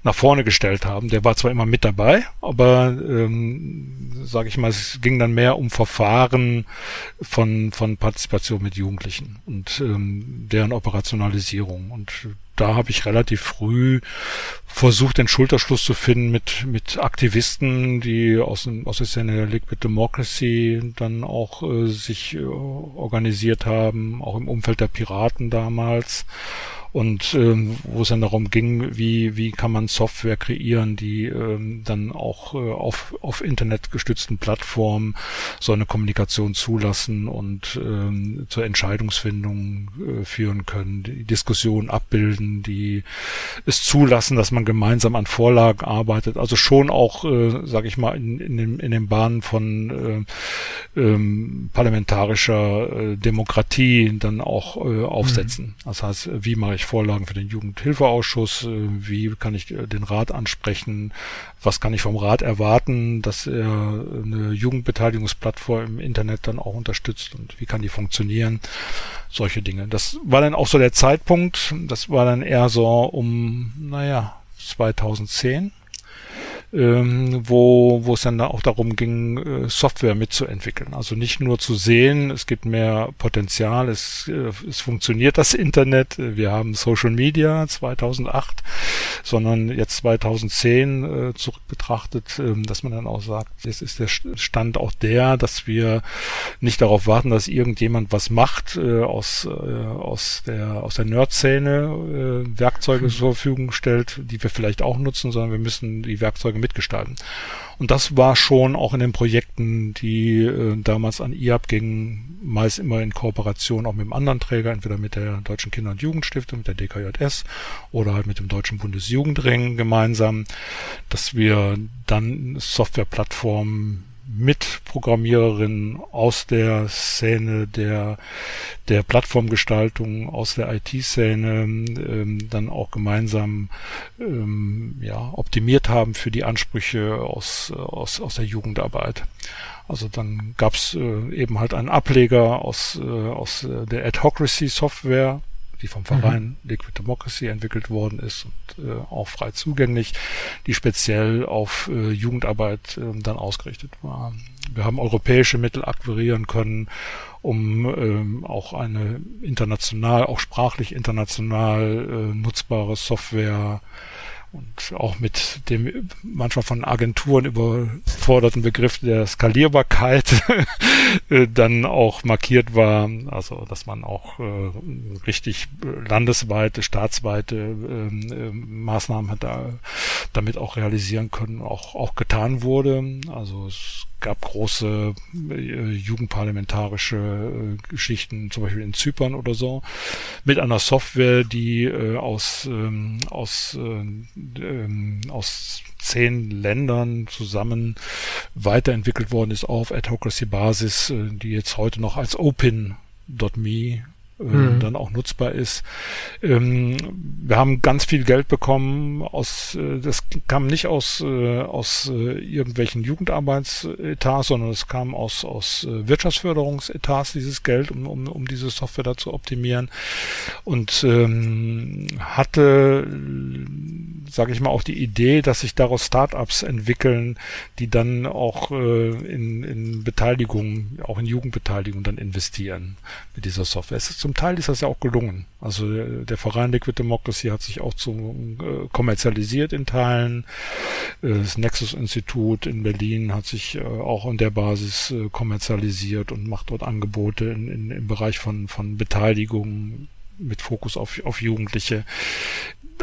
nach vorne gestellt haben. Der war zwar immer mit dabei, aber ähm, sage ich mal, es ging dann mehr um Verfahren von von Partizipation mit Jugendlichen und ähm, deren Operationalisierung und da habe ich relativ früh versucht, den Schulterschluss zu finden mit, mit Aktivisten, die aus, dem, aus der Szene Liquid Democracy dann auch äh, sich äh, organisiert haben, auch im Umfeld der Piraten damals und ähm, wo es dann darum ging, wie, wie kann man Software kreieren, die ähm, dann auch äh, auf, auf Internet gestützten Plattformen so eine Kommunikation zulassen und ähm, zur Entscheidungsfindung äh, führen können, die Diskussion abbilden, die es zulassen, dass man gemeinsam an Vorlagen arbeitet. Also schon auch, äh, sage ich mal, in, in, den, in den Bahnen von äh, ähm, parlamentarischer äh, Demokratie dann auch äh, aufsetzen. Mhm. Das heißt, wie mache ich Vorlagen für den Jugendhilfeausschuss? Äh, wie kann ich äh, den Rat ansprechen? Was kann ich vom Rat erwarten, dass er eine Jugendbeteiligungsplattform im Internet dann auch unterstützt und wie kann die funktionieren? Solche Dinge. Das war dann auch so der Zeitpunkt. Das war dann eher so um, naja, 2010 ähm, wo, wo es dann auch darum ging, äh, Software mitzuentwickeln. Also nicht nur zu sehen, es gibt mehr Potenzial, es, äh, es funktioniert das Internet, wir haben Social Media 2008, sondern jetzt 2010 äh, zurück betrachtet, äh, dass man dann auch sagt, jetzt ist der Stand auch der, dass wir nicht darauf warten, dass irgendjemand was macht äh, aus, äh, aus der, aus der Nerd-Szene, äh, Werkzeuge zur Verfügung stellt, die wir vielleicht auch nutzen, sondern wir müssen die Werkzeuge mitgestalten. Und das war schon auch in den Projekten, die äh, damals an IAB gingen, meist immer in Kooperation auch mit einem anderen Träger, entweder mit der Deutschen Kinder- und Jugendstiftung, mit der DKJS oder halt mit dem Deutschen Bundesjugendring gemeinsam, dass wir dann Softwareplattformen mit Programmiererinnen aus der Szene der, der Plattformgestaltung, aus der IT-Szene ähm, dann auch gemeinsam ähm, ja, optimiert haben für die Ansprüche aus, aus, aus der Jugendarbeit. Also dann gab's äh, eben halt einen Ableger aus, äh, aus der Adhocracy-Software, die vom Verein mhm. Liquid Democracy entwickelt worden ist und äh, auch frei zugänglich, die speziell auf äh, Jugendarbeit äh, dann ausgerichtet war. Wir haben europäische Mittel akquirieren können, um ähm, auch eine international, auch sprachlich international äh, nutzbare Software und auch mit dem manchmal von Agenturen überforderten Begriff der Skalierbarkeit äh, dann auch markiert war, also dass man auch äh, richtig landesweite, staatsweite ähm, äh, Maßnahmen hat da, damit auch realisieren können, auch, auch getan wurde. Also es gab große äh, jugendparlamentarische äh, Geschichten, zum Beispiel in Zypern oder so, mit einer Software, die äh, aus, ähm, aus, äh, ähm, aus zehn Ländern zusammen weiterentwickelt worden ist auf Adhocracy-Basis, äh, die jetzt heute noch als Open.me äh, mhm. dann auch nutzbar ist. Ähm, wir haben ganz viel Geld bekommen aus, äh, das kam nicht aus, äh, aus äh, irgendwelchen Jugendarbeitsetats, sondern es kam aus, aus äh, Wirtschaftsförderungsetats, dieses Geld, um, um, um diese Software da zu optimieren und ähm, hatte, sage ich mal, auch die Idee, dass sich daraus Startups entwickeln, die dann auch äh, in, in Beteiligung, auch in Jugendbeteiligung dann investieren mit dieser Software. Es ist zum Teil ist das ja auch gelungen. Also der, der Verein Liquid Democracy hat sich auch zu äh, kommerzialisiert in Teilen. Äh, das Nexus Institut in Berlin hat sich äh, auch an der Basis äh, kommerzialisiert und macht dort Angebote in, in, im Bereich von, von Beteiligung mit Fokus auf, auf Jugendliche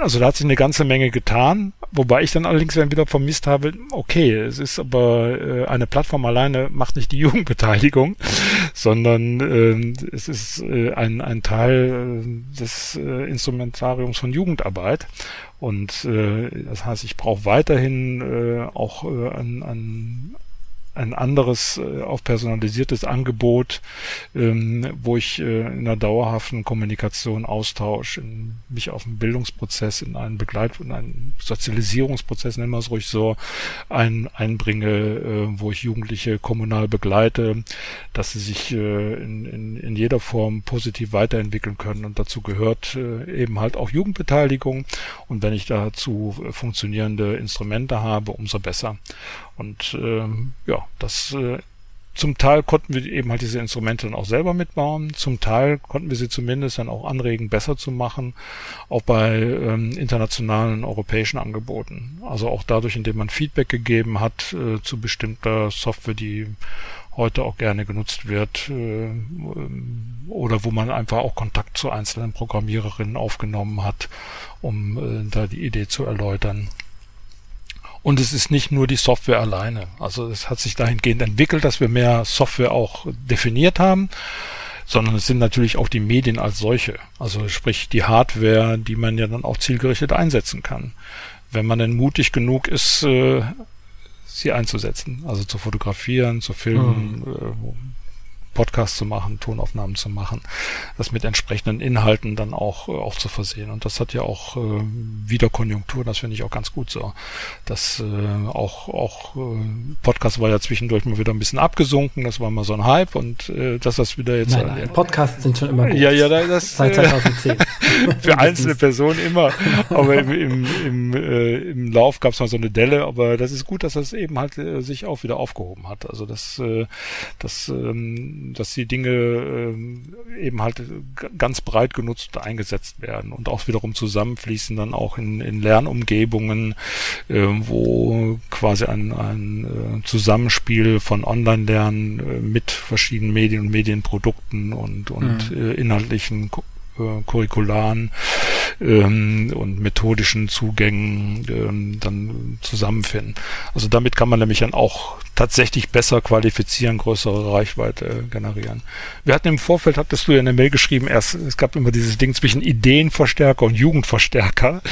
also da hat sich eine ganze Menge getan, wobei ich dann allerdings dann wieder vermisst habe, okay, es ist aber äh, eine Plattform alleine macht nicht die Jugendbeteiligung, sondern äh, es ist äh, ein, ein Teil äh, des äh, Instrumentariums von Jugendarbeit. Und äh, das heißt, ich brauche weiterhin äh, auch äh, an, an ein anderes, äh, auf personalisiertes Angebot, ähm, wo ich äh, in einer dauerhaften Kommunikation, Austausch, in, mich auf einen Bildungsprozess, in einen Begleit- in einen Sozialisierungsprozess, nennen wir es ruhig so, ein, einbringe, äh, wo ich Jugendliche kommunal begleite, dass sie sich äh, in, in, in jeder Form positiv weiterentwickeln können. Und dazu gehört äh, eben halt auch Jugendbeteiligung. Und wenn ich dazu funktionierende Instrumente habe, umso besser. Und ähm, ja, das äh, zum Teil konnten wir eben halt diese Instrumente dann auch selber mitbauen, zum Teil konnten wir sie zumindest dann auch anregen, besser zu machen, auch bei ähm, internationalen europäischen Angeboten. Also auch dadurch, indem man Feedback gegeben hat äh, zu bestimmter Software, die heute auch gerne genutzt wird äh, oder wo man einfach auch Kontakt zu einzelnen Programmiererinnen aufgenommen hat, um äh, da die Idee zu erläutern. Und es ist nicht nur die Software alleine. Also es hat sich dahingehend entwickelt, dass wir mehr Software auch definiert haben, sondern es sind natürlich auch die Medien als solche. Also sprich die Hardware, die man ja dann auch zielgerichtet einsetzen kann. Wenn man denn mutig genug ist, äh, sie einzusetzen. Also zu fotografieren, zu filmen, mhm. Podcast zu machen, Tonaufnahmen zu machen, das mit entsprechenden Inhalten dann auch, äh, auch zu versehen. Und das hat ja auch äh, wieder Konjunktur, das finde ich auch ganz gut so. Das äh, auch, auch äh, Podcast war ja zwischendurch mal wieder ein bisschen abgesunken, das war mal so ein Hype und äh, dass das wieder jetzt. Nein, nein, Podcasts sind schon immer gut. Ja, ja, das seit 2010. Äh, für einzelne Personen immer. Aber im, im, im, äh, im Lauf gab es mal so eine Delle, aber das ist gut, dass das eben halt äh, sich auch wieder aufgehoben hat. Also das, äh, das ähm, dass die Dinge äh, eben halt ganz breit genutzt und eingesetzt werden und auch wiederum zusammenfließen dann auch in, in Lernumgebungen, äh, wo quasi ein, ein äh, Zusammenspiel von Online-Lernen äh, mit verschiedenen Medien und Medienprodukten und, und mhm. äh, inhaltlichen äh, curricularen ähm, und methodischen Zugängen ähm, dann zusammenfinden. Also damit kann man nämlich dann auch tatsächlich besser qualifizieren, größere Reichweite äh, generieren. Wir hatten im Vorfeld, hattest du ja in der Mail geschrieben, erst, es gab immer dieses Ding zwischen Ideenverstärker und Jugendverstärker.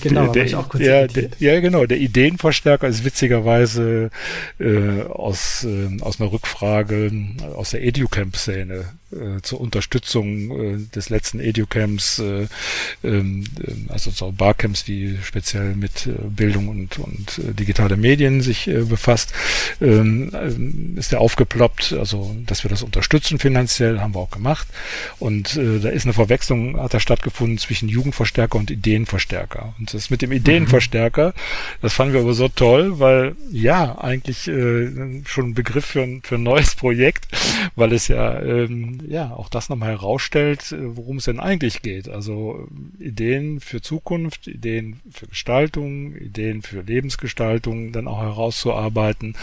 Genau, der, der, auch kurz der, der, Ja, genau. Der Ideenverstärker ist witzigerweise äh, aus, äh, aus einer Rückfrage äh, aus der Educamp-Szene äh, zur Unterstützung äh, des letzten Educamps, äh, ähm, äh, also so Barcamps, die speziell mit äh, Bildung und, und äh, digitale Medien sich äh, befasst, ähm, äh, ist der aufgeploppt, also dass wir das unterstützen finanziell, haben wir auch gemacht. Und äh, da ist eine Verwechslung, hat da stattgefunden zwischen Jugendverstärker und Ideenverstärker. Und das mit dem Ideenverstärker, das fanden wir aber so toll, weil ja, eigentlich äh, schon ein Begriff für ein, für ein neues Projekt, weil es ja ähm, ja auch das nochmal herausstellt, äh, worum es denn eigentlich geht. Also äh, Ideen für Zukunft, Ideen für Gestaltung, Ideen für Lebensgestaltung dann auch herauszuarbeiten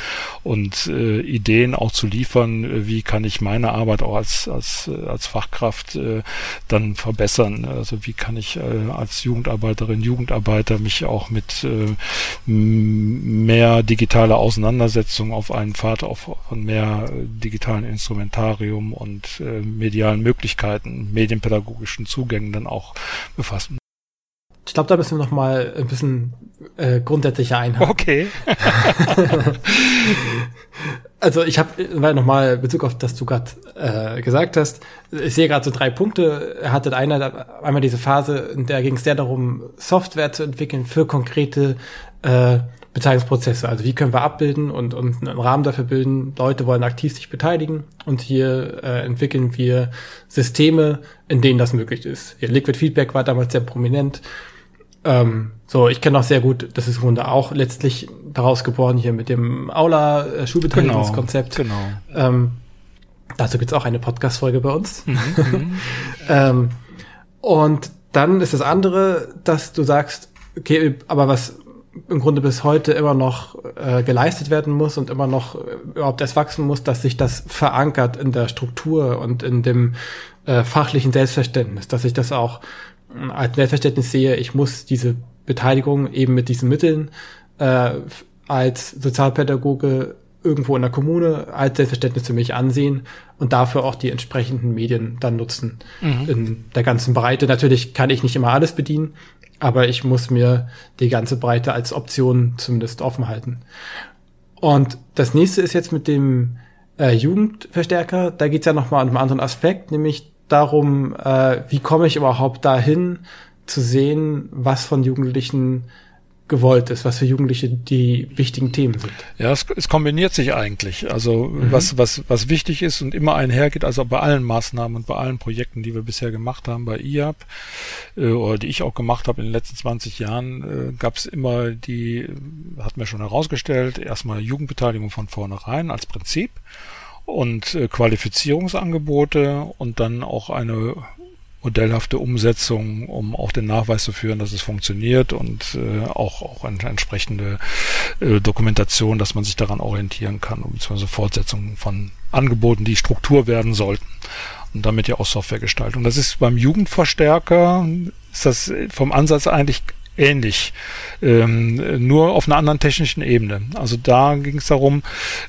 und äh, Ideen auch zu liefern, äh, wie kann ich meine Arbeit auch als, als, als Fachkraft äh, dann verbessern. Also wie kann ich äh, als Jugendarbeiterin, Jugendarbeiter mich auch mit äh, mehr digitaler Auseinandersetzung auf einen Pfad auf, von mehr digitalen Instrumentarium und äh, medialen Möglichkeiten, medienpädagogischen Zugängen dann auch befassen. Ich glaube, da müssen wir noch mal ein bisschen äh, grundsätzlicher einhaken. Okay. also ich habe weil noch mal Bezug auf das du gerade äh, gesagt hast. Ich sehe gerade so drei Punkte. Er hatte einer einmal diese Phase, in der ging es sehr darum, Software zu entwickeln für konkrete äh, Beteiligungsprozesse. Also wie können wir abbilden und, und einen Rahmen dafür bilden. Leute wollen aktiv sich beteiligen und hier äh, entwickeln wir Systeme, in denen das möglich ist. Hier Liquid Feedback war damals sehr prominent. Ähm, so, ich kenne auch sehr gut, das ist im Grunde auch letztlich daraus geboren hier mit dem Aula äh. Genau. genau. Ähm, dazu gibt's auch eine Podcast-Folge bei uns. Mhm, mhm. ähm, und dann ist das andere, dass du sagst, okay, aber was im Grunde bis heute immer noch äh, geleistet werden muss und immer noch äh, überhaupt erst wachsen muss, dass sich das verankert in der Struktur und in dem äh, fachlichen Selbstverständnis, dass ich das auch äh, als Selbstverständnis sehe, ich muss diese Beteiligung eben mit diesen Mitteln äh, als Sozialpädagoge irgendwo in der Kommune als Selbstverständnis für mich ansehen und dafür auch die entsprechenden Medien dann nutzen mhm. in der ganzen Breite. Natürlich kann ich nicht immer alles bedienen, aber ich muss mir die ganze Breite als Option zumindest offen halten. Und das nächste ist jetzt mit dem äh, Jugendverstärker. Da geht es ja nochmal um einen anderen Aspekt, nämlich darum, äh, wie komme ich überhaupt dahin zu sehen, was von Jugendlichen gewollt ist, was für Jugendliche die wichtigen Themen sind. Ja, es, es kombiniert sich eigentlich. Also mhm. was, was, was wichtig ist und immer einhergeht, also bei allen Maßnahmen und bei allen Projekten, die wir bisher gemacht haben, bei IAP äh, oder die ich auch gemacht habe in den letzten 20 Jahren, äh, gab es immer die, hat mir schon herausgestellt, erstmal Jugendbeteiligung von vornherein als Prinzip und äh, Qualifizierungsangebote und dann auch eine modellhafte Umsetzung, um auch den Nachweis zu führen, dass es funktioniert und äh, auch, auch eine entsprechende äh, Dokumentation, dass man sich daran orientieren kann, beziehungsweise Fortsetzung von Angeboten, die Struktur werden sollten und damit ja auch Softwaregestaltung. Das ist beim Jugendverstärker, ist das vom Ansatz eigentlich ähnlich, ähm, nur auf einer anderen technischen Ebene. Also da ging es darum,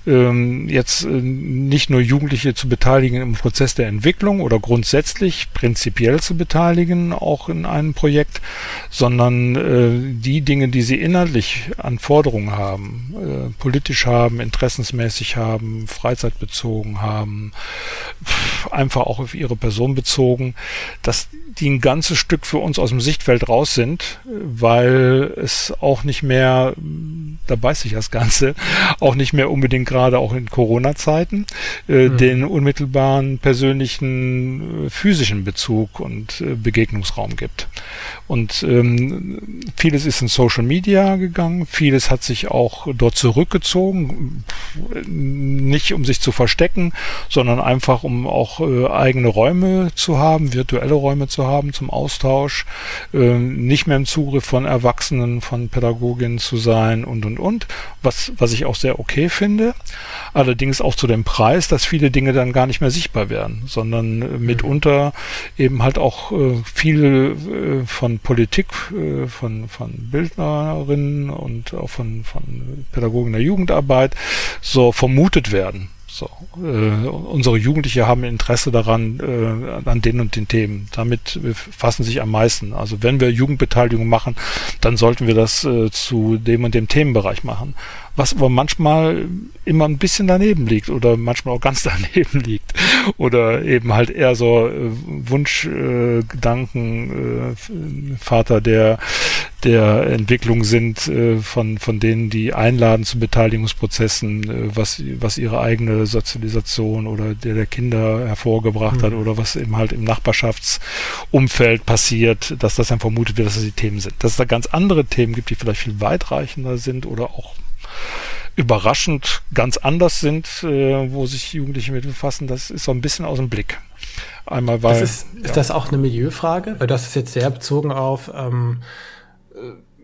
ähm, jetzt äh, nicht nur Jugendliche zu beteiligen im Prozess der Entwicklung oder grundsätzlich prinzipiell zu beteiligen, auch in einem Projekt, sondern äh, die Dinge, die sie inhaltlich an Forderungen haben, äh, politisch haben, interessensmäßig haben, freizeitbezogen haben, einfach auch auf ihre Person bezogen, dass die ein ganzes Stück für uns aus dem Sichtfeld raus sind, weil es auch nicht mehr, da beißt sich das Ganze, auch nicht mehr unbedingt gerade auch in Corona-Zeiten, äh, mhm. den unmittelbaren persönlichen äh, physischen Bezug und äh, Begegnungsraum gibt. Und ähm, vieles ist in Social Media gegangen, vieles hat sich auch dort zurückgezogen, nicht um sich zu verstecken, sondern einfach um auch äh, eigene Räume zu haben, virtuelle Räume zu haben zum Austausch, äh, nicht mehr im Zugriff von Erwachsenen, von Pädagoginnen zu sein und und und, was, was ich auch sehr okay finde. Allerdings auch zu dem Preis, dass viele Dinge dann gar nicht mehr sichtbar werden, sondern äh, mitunter eben halt auch äh, viel äh, von Politik, von, von Bildnerinnen und auch von, von Pädagogen der Jugendarbeit so vermutet werden. So, äh, unsere Jugendliche haben Interesse daran, äh, an den und den Themen. Damit fassen sich am meisten. Also wenn wir Jugendbeteiligung machen, dann sollten wir das äh, zu dem und dem Themenbereich machen was aber manchmal immer ein bisschen daneben liegt oder manchmal auch ganz daneben liegt oder eben halt eher so äh, Wunschgedanken äh, Vater der der Entwicklung sind äh, von von denen die einladen zu Beteiligungsprozessen äh, was was ihre eigene Sozialisation oder der der Kinder hervorgebracht mhm. hat oder was eben halt im Nachbarschaftsumfeld passiert dass das dann vermutet wird dass das die Themen sind dass es da ganz andere Themen gibt die vielleicht viel weitreichender sind oder auch überraschend ganz anders sind, äh, wo sich Jugendliche mit befassen, das ist so ein bisschen aus dem Blick. Einmal weil. Das ist, ist ja. das auch eine Milieufrage? Weil das ist jetzt sehr bezogen auf, ähm, äh,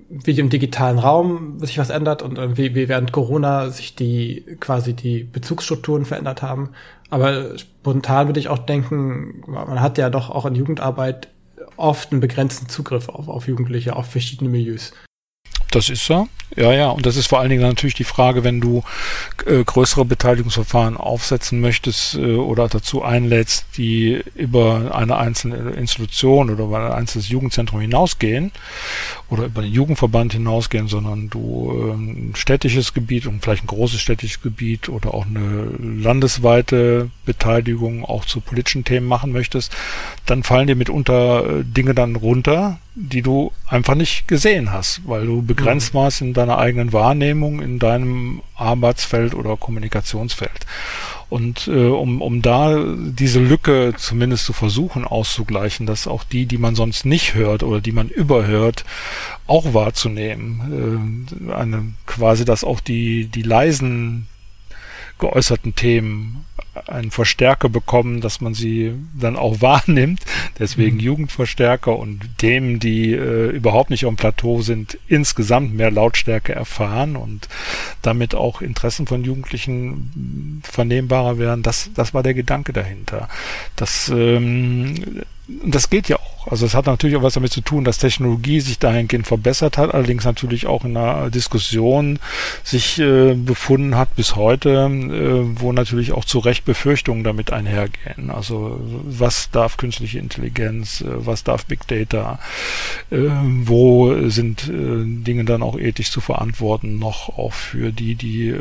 wie im digitalen Raum sich was ändert und äh, wie, wie während Corona sich die quasi die Bezugsstrukturen verändert haben. Aber spontan würde ich auch denken, man hat ja doch auch in Jugendarbeit oft einen begrenzten Zugriff auf, auf Jugendliche, auf verschiedene Milieus. Das ist so. Ja, ja. Und das ist vor allen Dingen natürlich die Frage, wenn du äh, größere Beteiligungsverfahren aufsetzen möchtest äh, oder dazu einlädst, die über eine einzelne Institution oder über ein einzelnes Jugendzentrum hinausgehen oder über den Jugendverband hinausgehen, sondern du äh, ein städtisches Gebiet und vielleicht ein großes städtisches Gebiet oder auch eine landesweite Beteiligung auch zu politischen Themen machen möchtest, dann fallen dir mitunter äh, Dinge dann runter, die du einfach nicht gesehen hast, weil du begrenzt mhm. warst in deiner eigenen Wahrnehmung, in deinem Arbeitsfeld oder Kommunikationsfeld. Und äh, um, um da diese Lücke zumindest zu versuchen auszugleichen, dass auch die, die man sonst nicht hört oder die man überhört, auch wahrzunehmen. Äh, eine, quasi, dass auch die, die leisen geäußerten Themen einen Verstärker bekommen, dass man sie dann auch wahrnimmt. Deswegen mhm. Jugendverstärker und Themen, die äh, überhaupt nicht am Plateau sind, insgesamt mehr Lautstärke erfahren und damit auch Interessen von Jugendlichen vernehmbarer werden. Das, das war der Gedanke dahinter. Das, ähm, das geht ja auch also es hat natürlich auch was damit zu tun, dass Technologie sich dahingehend verbessert hat, allerdings natürlich auch in einer Diskussion sich äh, befunden hat bis heute, äh, wo natürlich auch zu Recht Befürchtungen damit einhergehen. Also was darf künstliche Intelligenz, äh, was darf Big Data, äh, wo sind äh, Dinge dann auch ethisch zu verantworten, noch auch für die, die äh,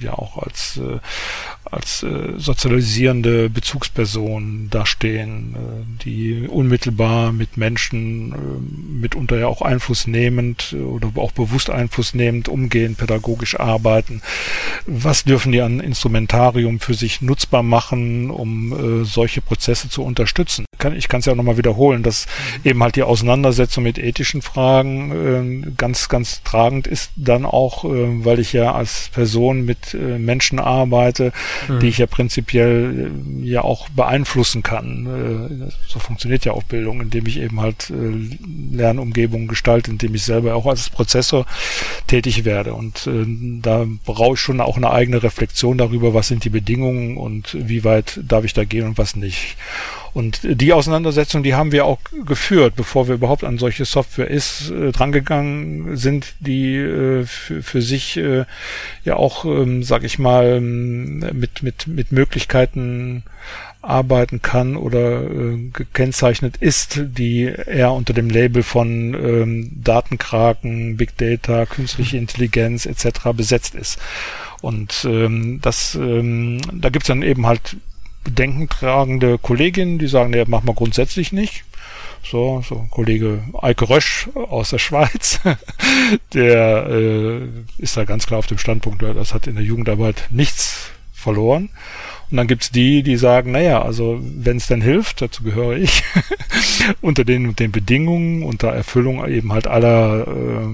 ja auch als, als sozialisierende Bezugspersonen dastehen, die unmittelbar mit Menschen, äh, mitunter ja auch Einfluss nehmend äh, oder auch bewusst Einfluss nehmend umgehen, pädagogisch arbeiten. Was dürfen die an Instrumentarium für sich nutzbar machen, um äh, solche Prozesse zu unterstützen? ich kann es ja auch nochmal wiederholen, dass mhm. eben halt die Auseinandersetzung mit ethischen Fragen ganz, ganz tragend ist, dann auch, weil ich ja als Person mit Menschen arbeite, mhm. die ich ja prinzipiell ja auch beeinflussen kann. so funktioniert ja auch Bildung. Indem ich eben halt äh, Lernumgebungen gestalte, indem ich selber auch als Prozessor tätig werde. Und äh, da brauche ich schon auch eine eigene Reflexion darüber, was sind die Bedingungen und wie weit darf ich da gehen und was nicht. Und die Auseinandersetzung, die haben wir auch geführt, bevor wir überhaupt an solche Software ist, äh, drangegangen sind, die äh, für, für sich äh, ja auch, ähm, sag ich mal, mit, mit, mit Möglichkeiten arbeiten kann oder äh, gekennzeichnet ist, die eher unter dem Label von ähm, Datenkraken, Big Data, künstliche Intelligenz etc. besetzt ist. Und ähm, das, ähm, da gibt's dann eben halt bedenkentragende Kolleginnen, die sagen, nee, machen wir grundsätzlich nicht. So, so Kollege Eike Rösch aus der Schweiz, der äh, ist da ganz klar auf dem Standpunkt, das hat in der Jugendarbeit nichts verloren. Und dann gibt's die, die sagen, naja, also wenn es denn hilft, dazu gehöre ich, unter den, den Bedingungen, unter Erfüllung eben halt aller äh,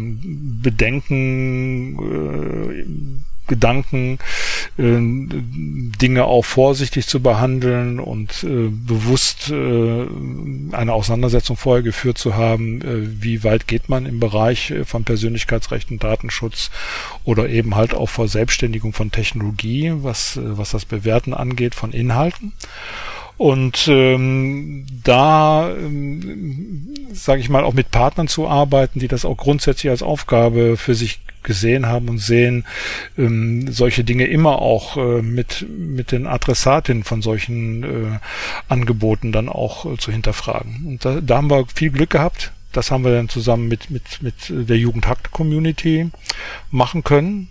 Bedenken, äh, Gedanken, äh, Dinge auch vorsichtig zu behandeln und äh, bewusst äh, eine Auseinandersetzung vorher geführt zu haben, äh, wie weit geht man im Bereich äh, von Persönlichkeitsrechten, Datenschutz oder eben halt auch Verselbstständigung von Technologie, was, äh, was das Bewerten angeht von Inhalten. Und ähm, da, ähm, sage ich mal, auch mit Partnern zu arbeiten, die das auch grundsätzlich als Aufgabe für sich gesehen haben und sehen, ähm, solche Dinge immer auch äh, mit, mit den Adressatinnen von solchen äh, Angeboten dann auch äh, zu hinterfragen. Und da, da haben wir viel Glück gehabt. Das haben wir dann zusammen mit, mit, mit der Jugendhakt-Community machen können.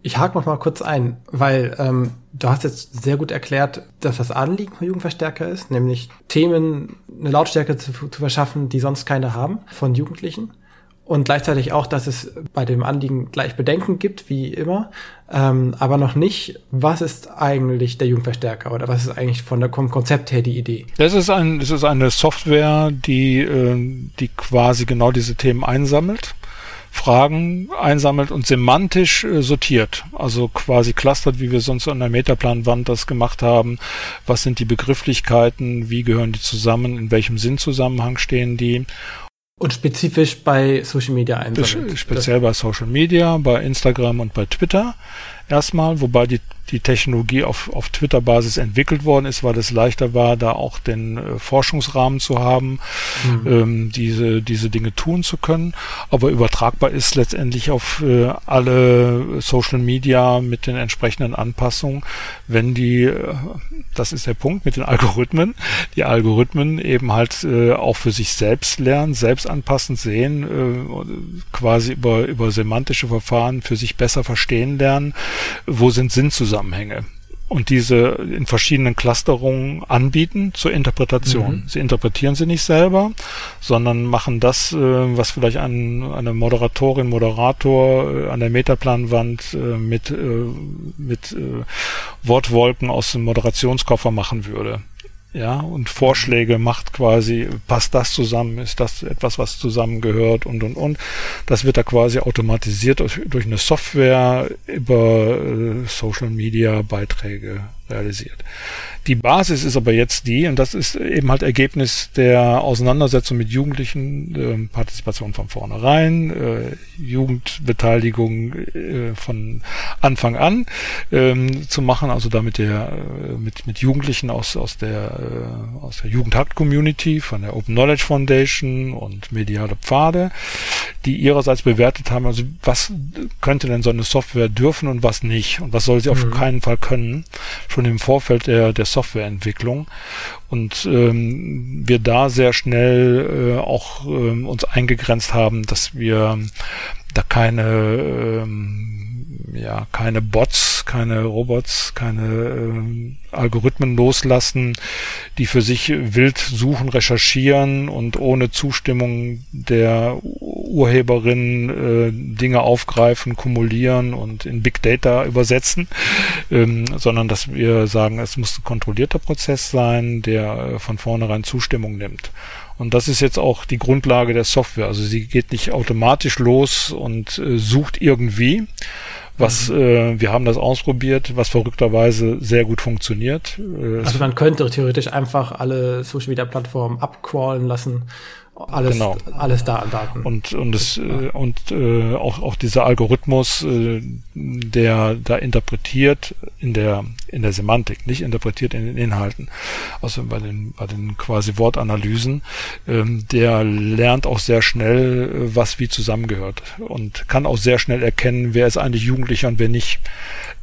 Ich hake noch mal kurz ein, weil ähm, du hast jetzt sehr gut erklärt, dass das Anliegen von Jugendverstärker ist, nämlich Themen eine Lautstärke zu, zu verschaffen, die sonst keine haben von Jugendlichen und gleichzeitig auch, dass es bei dem Anliegen gleich Bedenken gibt, wie immer, ähm, aber noch nicht, was ist eigentlich der Jugendverstärker oder was ist eigentlich von der Konzept her die Idee? Das ist ein, es ist eine Software, die, äh, die quasi genau diese Themen einsammelt Fragen einsammelt und semantisch äh, sortiert. Also quasi clustert, wie wir sonst an der Metaplanwand das gemacht haben. Was sind die Begrifflichkeiten? Wie gehören die zusammen? In welchem Sinnzusammenhang stehen die? Und spezifisch bei Social Media einsammelt. Speziell bei Social Media, bei Instagram und bei Twitter erstmal, wobei die die Technologie auf, auf Twitter-Basis entwickelt worden ist, weil es leichter war, da auch den äh, Forschungsrahmen zu haben, mhm. ähm, diese, diese Dinge tun zu können. Aber übertragbar ist letztendlich auf äh, alle Social Media mit den entsprechenden Anpassungen, wenn die, äh, das ist der Punkt mit den Algorithmen, die Algorithmen eben halt äh, auch für sich selbst lernen, selbst anpassend sehen, äh, quasi über, über semantische Verfahren für sich besser verstehen lernen, wo sind Sinnzusammenhänge Zusammenhänge und diese in verschiedenen Clusterungen anbieten zur Interpretation. Mhm. Sie interpretieren sie nicht selber, sondern machen das, äh, was vielleicht ein, eine Moderatorin, Moderator äh, an der Metaplanwand äh, mit, mit Wortwolken aus dem Moderationskoffer machen würde ja, und Vorschläge macht quasi, passt das zusammen, ist das etwas, was zusammengehört und und und. Das wird da quasi automatisiert durch, durch eine Software über äh, Social Media Beiträge realisiert. Die Basis ist aber jetzt die, und das ist eben halt Ergebnis der Auseinandersetzung mit Jugendlichen, äh, Partizipation von vornherein, äh, Jugendbeteiligung äh, von Anfang an ähm, zu machen, also damit der äh, mit mit Jugendlichen aus aus der äh, aus der Jugendhakt-Community von der Open Knowledge Foundation und mediale Pfade, die ihrerseits bewertet haben, also was könnte denn so eine Software dürfen und was nicht und was soll sie mhm. auf keinen Fall können, schon im Vorfeld der der Softwareentwicklung. Und ähm, wir da sehr schnell äh, auch ähm, uns eingegrenzt haben, dass wir da keine ähm, ja keine Bots, keine Robots, keine ähm, Algorithmen loslassen, die für sich wild suchen, recherchieren und ohne Zustimmung der Urheberin äh, Dinge aufgreifen, kumulieren und in Big Data übersetzen, ähm, sondern dass wir sagen, es muss ein kontrollierter Prozess sein, der äh, von vornherein Zustimmung nimmt. Und das ist jetzt auch die Grundlage der Software. Also sie geht nicht automatisch los und äh, sucht irgendwie, was mhm. äh, wir haben das ausprobiert, was verrückterweise sehr gut funktioniert. Äh, also man könnte theoretisch einfach alle Social Media Plattformen abcrawlen lassen alles, genau. alles da an Daten. Und, und, es. Äh, und äh, auch, auch dieser Algorithmus, äh, der da interpretiert in der, in der Semantik, nicht interpretiert in den Inhalten, also bei den, bei den quasi Wortanalysen, ähm, der lernt auch sehr schnell, äh, was wie zusammengehört und kann auch sehr schnell erkennen, wer ist eigentlich Jugendlicher und wer nicht.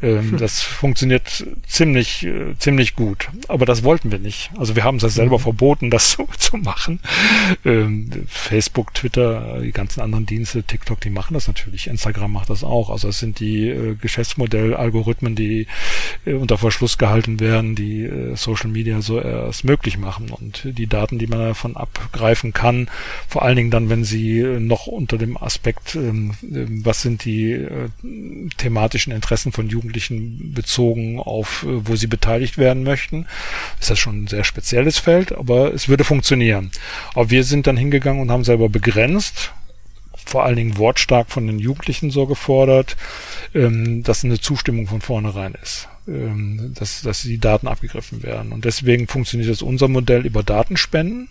Ähm, hm. Das funktioniert ziemlich, äh, ziemlich gut. Aber das wollten wir nicht. Also wir haben es ja selber mhm. verboten, das so zu machen. Ähm, Facebook, Twitter, die ganzen anderen Dienste, TikTok, die machen das natürlich. Instagram macht das auch. Also es sind die äh, Geschäftsmodellalgorithmen, die äh, unter Verschluss gehalten werden, die äh, Social Media so erst möglich machen. Und die Daten, die man davon abgreifen kann, vor allen Dingen dann, wenn sie äh, noch unter dem Aspekt, ähm, äh, was sind die äh, thematischen Interessen von Jugendlichen bezogen auf, äh, wo sie beteiligt werden möchten. Ist das schon ein sehr spezielles Feld, aber es würde funktionieren. Aber wir sind dann hingegangen und haben selber begrenzt, vor allen Dingen wortstark von den Jugendlichen so gefordert, ähm, dass eine Zustimmung von vornherein ist ähm, dass, dass die Daten abgegriffen werden. Und deswegen funktioniert jetzt unser Modell über Datenspenden.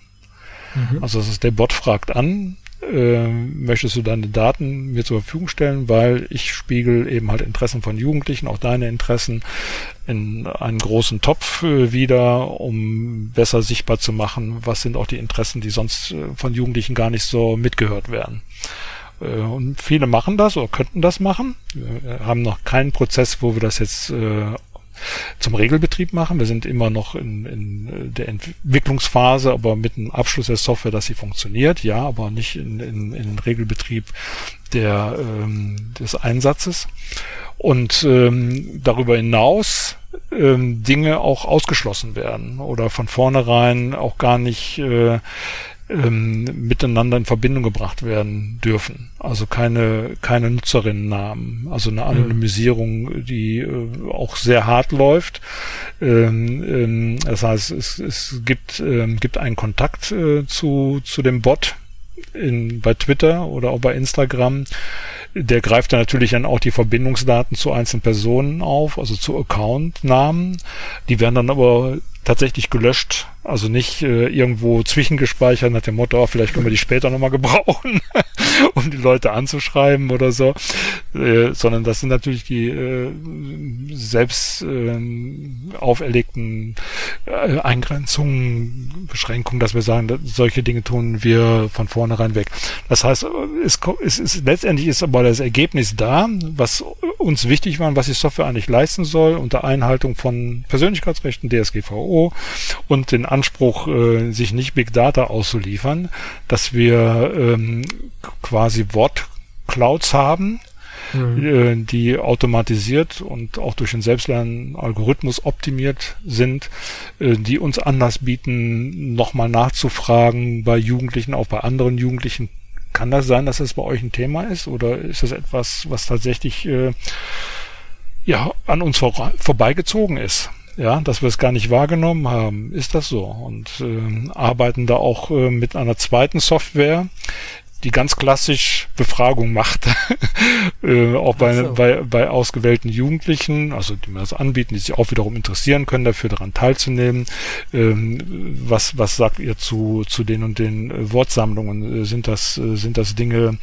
Mhm. Also das ist der Bot fragt an, äh, möchtest du deine Daten mir zur Verfügung stellen, weil ich spiegel eben halt Interessen von Jugendlichen, auch deine Interessen in einen großen Topf äh, wieder, um besser sichtbar zu machen, was sind auch die Interessen, die sonst äh, von Jugendlichen gar nicht so mitgehört werden. Äh, und viele machen das oder könnten das machen. Wir haben noch keinen Prozess, wo wir das jetzt äh, zum Regelbetrieb machen. Wir sind immer noch in, in der Entwicklungsphase, aber mit dem Abschluss der Software, dass sie funktioniert, ja, aber nicht in, in, in Regelbetrieb der, ähm, des Einsatzes. Und ähm, darüber hinaus ähm, Dinge auch ausgeschlossen werden oder von vornherein auch gar nicht äh, ähm, miteinander in Verbindung gebracht werden dürfen. Also keine, keine Nutzerinnennamen, also eine Anonymisierung, die äh, auch sehr hart läuft. Ähm, ähm, das heißt, es, es gibt, ähm, gibt einen Kontakt äh, zu, zu dem Bot, in, bei Twitter oder auch bei Instagram, der greift dann natürlich dann auch die Verbindungsdaten zu einzelnen Personen auf, also zu Accountnamen. Die werden dann aber tatsächlich gelöscht, also nicht äh, irgendwo zwischengespeichert nach dem Motto, oh, vielleicht können wir die später nochmal gebrauchen, um die Leute anzuschreiben oder so, äh, sondern das sind natürlich die äh, selbst äh, auferlegten äh, Eingrenzungen, Beschränkungen, dass wir sagen, solche Dinge tun wir von vornherein weg. Das heißt, es, es ist, letztendlich ist aber das Ergebnis da, was uns wichtig war und was die Software eigentlich leisten soll, unter Einhaltung von Persönlichkeitsrechten, DSGVO und den Anspruch, äh, sich nicht Big Data auszuliefern, dass wir ähm, quasi Wortclouds haben, mhm. äh, die automatisiert und auch durch den Selbstlernalgorithmus optimiert sind, äh, die uns Anlass bieten, nochmal nachzufragen bei Jugendlichen, auch bei anderen Jugendlichen. Kann das sein, dass das bei euch ein Thema ist oder ist das etwas, was tatsächlich äh, ja an uns vor, vorbeigezogen ist? Ja, dass wir es gar nicht wahrgenommen haben, ist das so. Und äh, arbeiten da auch äh, mit einer zweiten Software, die ganz klassisch Befragung macht, äh, auch bei, so. bei, bei ausgewählten Jugendlichen, also die mir das anbieten, die sich auch wiederum interessieren können, dafür daran teilzunehmen. Ähm, was, was sagt ihr zu, zu den und den äh, Wortsammlungen? Äh, sind das, äh, sind das Dinge,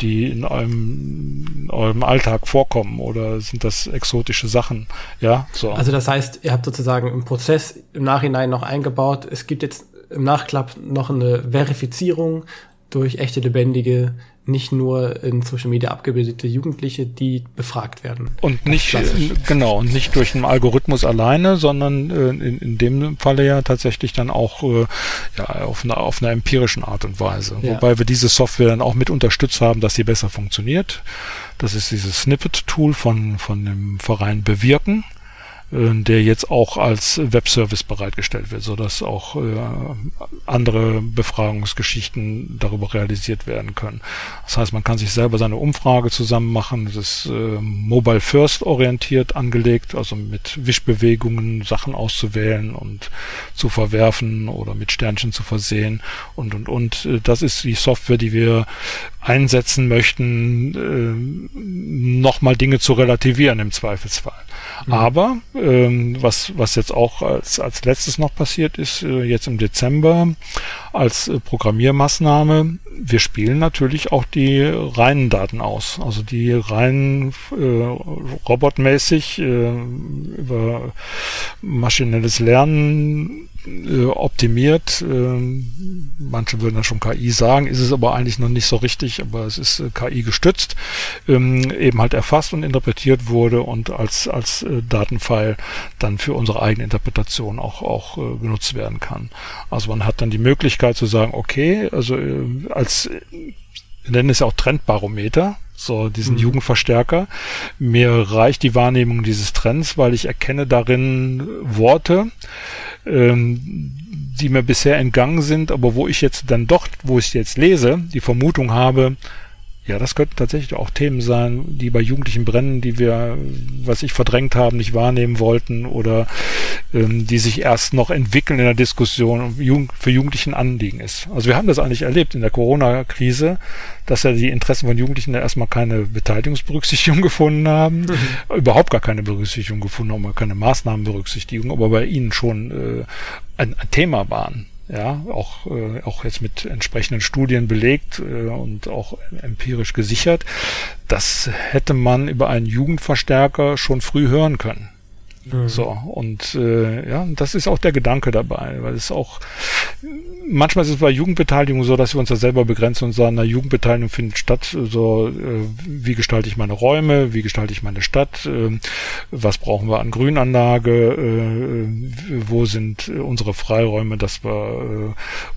die in eurem, in eurem Alltag vorkommen oder sind das exotische Sachen? Ja, so. Also das heißt, ihr habt sozusagen im Prozess im Nachhinein noch eingebaut, es gibt jetzt im Nachklapp noch eine Verifizierung durch echte lebendige, nicht nur in Social Media abgebildete Jugendliche, die befragt werden. Und nicht, genau, und nicht durch einen Algorithmus alleine, sondern äh, in, in dem Falle ja tatsächlich dann auch äh, ja, auf, einer, auf einer empirischen Art und Weise. Ja. Wobei wir diese Software dann auch mit unterstützt haben, dass sie besser funktioniert. Das ist dieses Snippet-Tool von, von dem Verein Bewirken äh, der jetzt auch als Webservice bereitgestellt wird, so dass auch äh, andere Befragungsgeschichten darüber realisiert werden können. Das heißt, man kann sich selber seine Umfrage zusammen machen. Das ist äh, mobile first orientiert angelegt, also mit Wischbewegungen Sachen auszuwählen und zu verwerfen oder mit Sternchen zu versehen und und und. Äh, das ist die Software, die wir einsetzen möchten, äh, nochmal Dinge zu relativieren im Zweifelsfall. Mhm. Aber ähm, was, was jetzt auch als, als letztes noch passiert ist, äh, jetzt im Dezember als äh, Programmiermaßnahme, wir spielen natürlich auch die reinen Daten aus. Also die rein äh, robotmäßig äh, über maschinelles Lernen äh, optimiert. Ähm, manche würden ja schon KI sagen, ist es aber eigentlich noch nicht so richtig, aber es ist äh, KI gestützt, ähm, eben halt erfasst und interpretiert wurde und als, als äh, Datenfile dann für unsere eigene Interpretation auch, auch äh, genutzt werden kann. Also man hat dann die Möglichkeit zu sagen, okay, also äh, als wir nennen es ja auch Trendbarometer, so diesen mhm. Jugendverstärker. Mir reicht die Wahrnehmung dieses Trends, weil ich erkenne darin Worte, ähm, die mir bisher entgangen sind, aber wo ich jetzt dann doch, wo ich jetzt lese, die Vermutung habe, ja, das könnten tatsächlich auch Themen sein, die bei Jugendlichen brennen, die wir, was ich verdrängt haben, nicht wahrnehmen wollten oder ähm, die sich erst noch entwickeln in der Diskussion und für Jugendlichen Anliegen ist. Also wir haben das eigentlich erlebt in der Corona-Krise, dass ja die Interessen von Jugendlichen da erstmal keine Beteiligungsberücksichtigung gefunden haben, mhm. überhaupt gar keine Berücksichtigung gefunden haben, keine Maßnahmenberücksichtigung, aber bei ihnen schon äh, ein, ein Thema waren ja, auch, äh, auch jetzt mit entsprechenden Studien belegt äh, und auch empirisch gesichert. Das hätte man über einen Jugendverstärker schon früh hören können. Mhm. So, und äh, ja, das ist auch der Gedanke dabei, weil es auch manchmal ist es bei Jugendbeteiligung so, dass wir uns da selber begrenzen und sagen, na, Jugendbeteiligung findet statt, so äh, wie gestalte ich meine Räume, wie gestalte ich meine Stadt, äh, was brauchen wir an Grünanlage, äh, wo sind unsere Freiräume, dass wir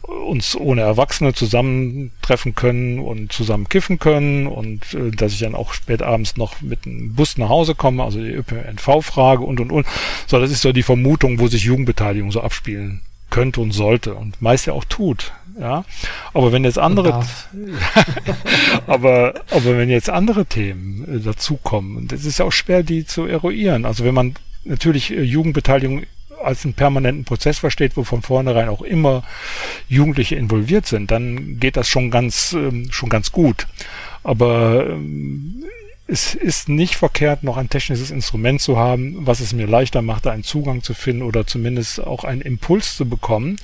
äh, uns ohne Erwachsene zusammentreffen können und zusammen kiffen können und äh, dass ich dann auch spät abends noch mit einem Bus nach Hause komme, also die ÖPNV-Frage und und und. So, das ist so die Vermutung, wo sich Jugendbeteiligung so abspielen könnte und sollte und meist ja auch tut. Ja, aber wenn jetzt andere, aber aber wenn jetzt andere Themen äh, dazukommen, das ist ja auch schwer, die zu eruieren. Also wenn man natürlich äh, Jugendbeteiligung als einen permanenten Prozess versteht, wo von vornherein auch immer Jugendliche involviert sind, dann geht das schon ganz, ähm, schon ganz gut. Aber ähm, es ist nicht verkehrt, noch ein technisches Instrument zu haben, was es mir leichter macht, einen Zugang zu finden oder zumindest auch einen Impuls zu bekommen.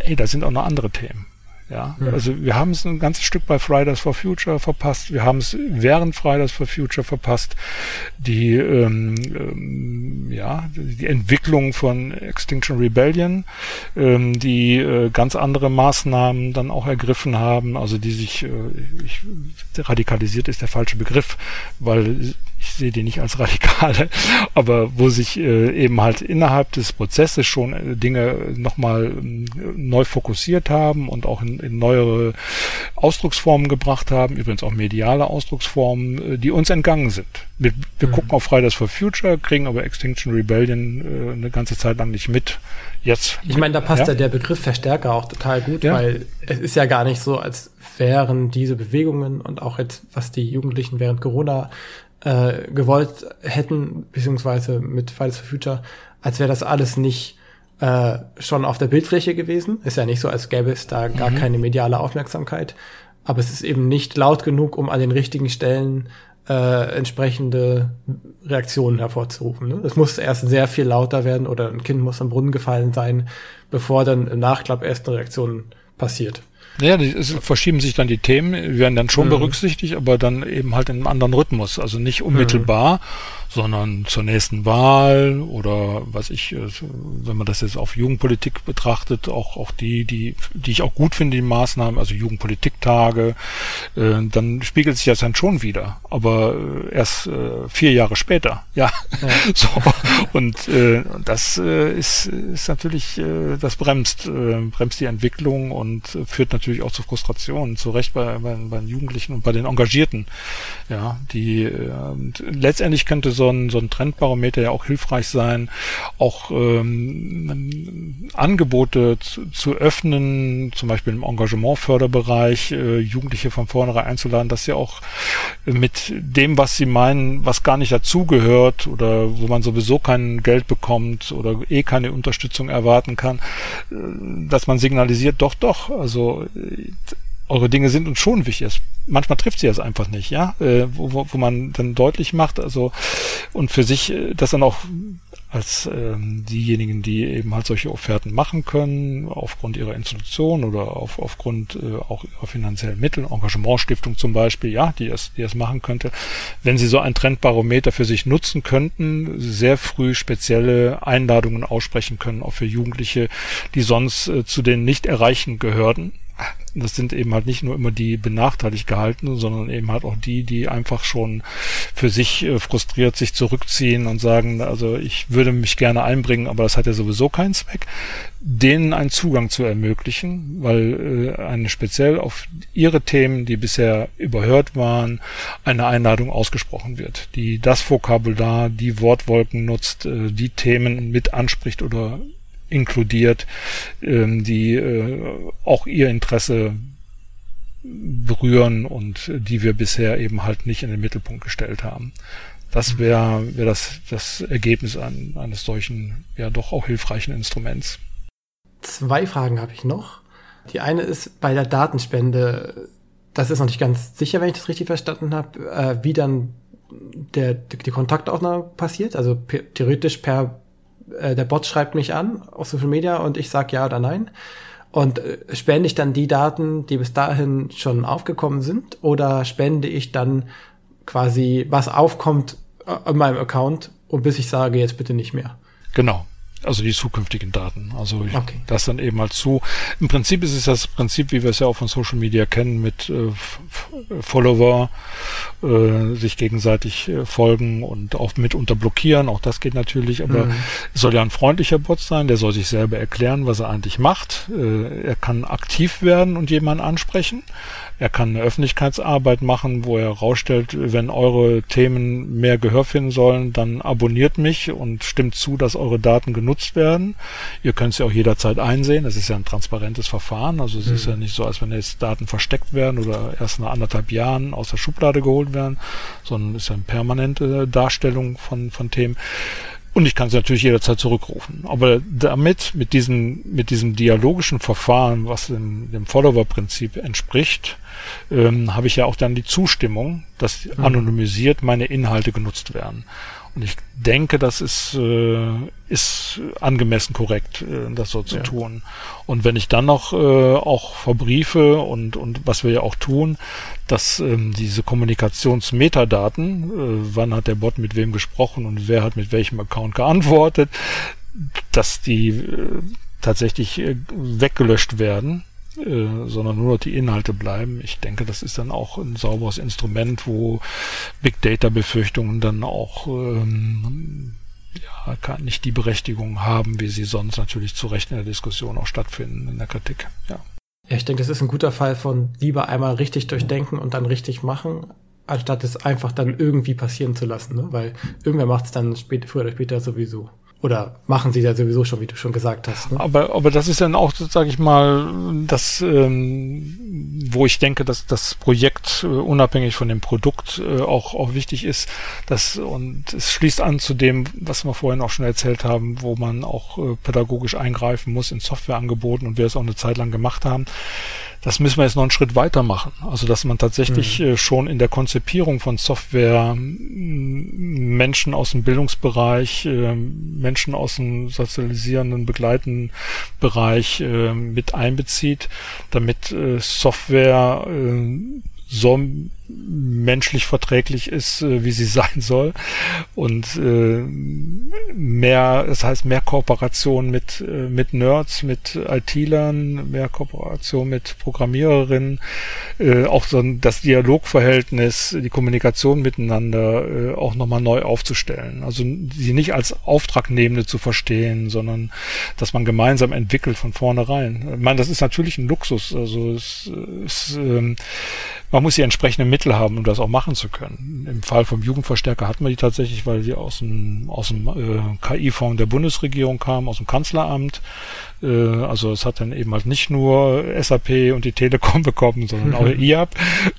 Ey, da sind auch noch andere Themen. Ja, also wir haben es ein ganzes Stück bei Fridays for Future verpasst. Wir haben es während Fridays for Future verpasst. Die ähm, ähm, ja die Entwicklung von Extinction Rebellion, ähm, die äh, ganz andere Maßnahmen dann auch ergriffen haben. Also die sich äh, ich, radikalisiert ist der falsche Begriff, weil ich sehe die nicht als Radikale, aber wo sich äh, eben halt innerhalb des Prozesses schon äh, Dinge nochmal äh, neu fokussiert haben und auch in, in neuere Ausdrucksformen gebracht haben, übrigens auch mediale Ausdrucksformen, äh, die uns entgangen sind. Wir, wir mhm. gucken auf Fridays for Future, kriegen aber Extinction Rebellion äh, eine ganze Zeit lang nicht mit. Jetzt. Ich meine, da passt ja? ja der Begriff Verstärker auch total gut, ja. weil es ist ja gar nicht so, als wären diese Bewegungen und auch jetzt, was die Jugendlichen während Corona äh, gewollt hätten, beziehungsweise mit Fridays for Future, als wäre das alles nicht äh, schon auf der Bildfläche gewesen. Ist ja nicht so, als gäbe es da gar mhm. keine mediale Aufmerksamkeit. Aber es ist eben nicht laut genug, um an den richtigen Stellen äh, entsprechende Reaktionen hervorzurufen. Ne? Es muss erst sehr viel lauter werden oder ein Kind muss am Brunnen gefallen sein, bevor dann im Nachklapp erst eine Reaktion passiert. Naja, es verschieben sich dann die Themen, werden dann schon mhm. berücksichtigt, aber dann eben halt in einem anderen Rhythmus. Also nicht unmittelbar, mhm sondern zur nächsten Wahl oder was ich, äh, wenn man das jetzt auf Jugendpolitik betrachtet, auch auch die, die, die ich auch gut finde, die Maßnahmen, also Jugendpolitiktage, äh, dann spiegelt sich das dann schon wieder. Aber äh, erst äh, vier Jahre später, ja. ja. so. Und äh, das äh, ist, ist natürlich, äh, das bremst, äh, bremst die Entwicklung und führt natürlich auch zu Frustrationen, zu Recht bei, bei, bei den Jugendlichen und bei den Engagierten. Ja, die äh, letztendlich könnte so ein, so ein Trendbarometer ja auch hilfreich sein, auch ähm, Angebote zu, zu öffnen, zum Beispiel im Engagementförderbereich, äh, Jugendliche von vornherein einzuladen, dass sie auch mit dem, was sie meinen, was gar nicht dazugehört oder wo man sowieso kein Geld bekommt oder eh keine Unterstützung erwarten kann, äh, dass man signalisiert, doch, doch, also eure Dinge sind uns schon wichtig. Manchmal trifft sie es einfach nicht, ja, äh, wo, wo, wo man dann deutlich macht, also und für sich äh, das dann auch als ähm, diejenigen, die eben halt solche Offerten machen können, aufgrund ihrer Institution oder auf, aufgrund äh, auch ihrer finanziellen Mittel, Engagementstiftung zum Beispiel, ja, die es, die es machen könnte, wenn sie so ein Trendbarometer für sich nutzen könnten, sehr früh spezielle Einladungen aussprechen können, auch für Jugendliche, die sonst äh, zu den nicht erreichen gehörten, das sind eben halt nicht nur immer die benachteiligt gehaltenen, sondern eben halt auch die, die einfach schon für sich äh, frustriert sich zurückziehen und sagen, also ich würde mich gerne einbringen, aber das hat ja sowieso keinen Zweck, denen einen Zugang zu ermöglichen, weil äh, eine speziell auf ihre Themen, die bisher überhört waren, eine Einladung ausgesprochen wird, die das Vokabular, die Wortwolken nutzt, äh, die Themen mit anspricht oder inkludiert, ähm, die äh, auch ihr Interesse berühren und die wir bisher eben halt nicht in den Mittelpunkt gestellt haben. Das wäre wär das, das Ergebnis an, eines solchen, ja doch auch hilfreichen Instruments. Zwei Fragen habe ich noch. Die eine ist bei der Datenspende, das ist noch nicht ganz sicher, wenn ich das richtig verstanden habe, äh, wie dann der, die Kontaktaufnahme passiert. Also theoretisch per äh, der Bot schreibt mich an auf Social Media und ich sage ja oder nein. Und äh, spende ich dann die Daten, die bis dahin schon aufgekommen sind, oder spende ich dann quasi, was aufkommt äh, in meinem Account und bis ich sage, jetzt bitte nicht mehr? Genau also die zukünftigen Daten. Also ich, okay. das dann eben mal zu. Im Prinzip ist es das Prinzip, wie wir es ja auch von Social Media kennen, mit äh, Follower äh, sich gegenseitig äh, folgen und auch mitunter blockieren. Auch das geht natürlich, aber mhm. es soll ja ein freundlicher Bot sein, der soll sich selber erklären, was er eigentlich macht. Äh, er kann aktiv werden und jemanden ansprechen. Er kann eine Öffentlichkeitsarbeit machen, wo er herausstellt, wenn eure Themen mehr Gehör finden sollen, dann abonniert mich und stimmt zu, dass eure Daten genutzt werden. Ihr könnt sie auch jederzeit einsehen. Es ist ja ein transparentes Verfahren. Also es mhm. ist ja nicht so, als wenn jetzt Daten versteckt werden oder erst nach anderthalb Jahren aus der Schublade geholt werden, sondern es ist ja eine permanente Darstellung von, von Themen. Und ich kann sie natürlich jederzeit zurückrufen. Aber damit, mit diesem, mit diesem dialogischen Verfahren, was dem, dem Follower-Prinzip entspricht, ähm, habe ich ja auch dann die Zustimmung, dass mhm. anonymisiert meine Inhalte genutzt werden. Und ich denke, das ist, äh, ist angemessen korrekt, äh, das so zu ja. tun. Und wenn ich dann noch äh, auch verbriefe und, und was wir ja auch tun, dass ähm, diese Kommunikationsmetadaten, äh, wann hat der Bot mit wem gesprochen und wer hat mit welchem Account geantwortet, dass die äh, tatsächlich äh, weggelöscht werden äh, sondern nur noch die Inhalte bleiben. Ich denke, das ist dann auch ein sauberes Instrument, wo Big Data Befürchtungen dann auch ähm, ja, nicht die Berechtigung haben, wie sie sonst natürlich zu Recht in der Diskussion auch stattfinden, in der Kritik. Ja. Ja, ich denke, das ist ein guter Fall von lieber einmal richtig durchdenken und dann richtig machen, anstatt es einfach dann irgendwie passieren zu lassen, ne? weil irgendwer macht es dann spät, früher oder später sowieso. Oder machen sie ja sowieso schon, wie du schon gesagt hast. Ne? Aber, aber das ist dann auch, sage ich mal, das, ähm, wo ich denke, dass das Projekt äh, unabhängig von dem Produkt äh, auch, auch wichtig ist. Dass, und es schließt an zu dem, was wir vorhin auch schon erzählt haben, wo man auch äh, pädagogisch eingreifen muss in Softwareangeboten und wir es auch eine Zeit lang gemacht haben das müssen wir jetzt noch einen Schritt weiter machen. Also, dass man tatsächlich mhm. äh, schon in der Konzipierung von Software Menschen aus dem Bildungsbereich, äh, Menschen aus dem sozialisierenden, begleitenden Bereich äh, mit einbezieht, damit Software so menschlich verträglich ist, äh, wie sie sein soll. Und äh, mehr, das heißt mehr Kooperation mit, äh, mit Nerds, mit IT-Lern, mehr Kooperation mit Programmiererinnen, äh, auch so das Dialogverhältnis, die Kommunikation miteinander äh, auch nochmal neu aufzustellen. Also sie nicht als Auftragnehmende zu verstehen, sondern dass man gemeinsam entwickelt von vornherein. Ich meine, das ist natürlich ein Luxus. Also es, es ähm, man muss die entsprechenden Mittel haben, um das auch machen zu können. Im Fall vom Jugendverstärker hatten wir die tatsächlich, weil die aus dem, aus dem äh, KI-Fonds der Bundesregierung kamen, aus dem Kanzleramt. Äh, also es hat dann eben halt nicht nur SAP und die Telekom bekommen, sondern auch IAB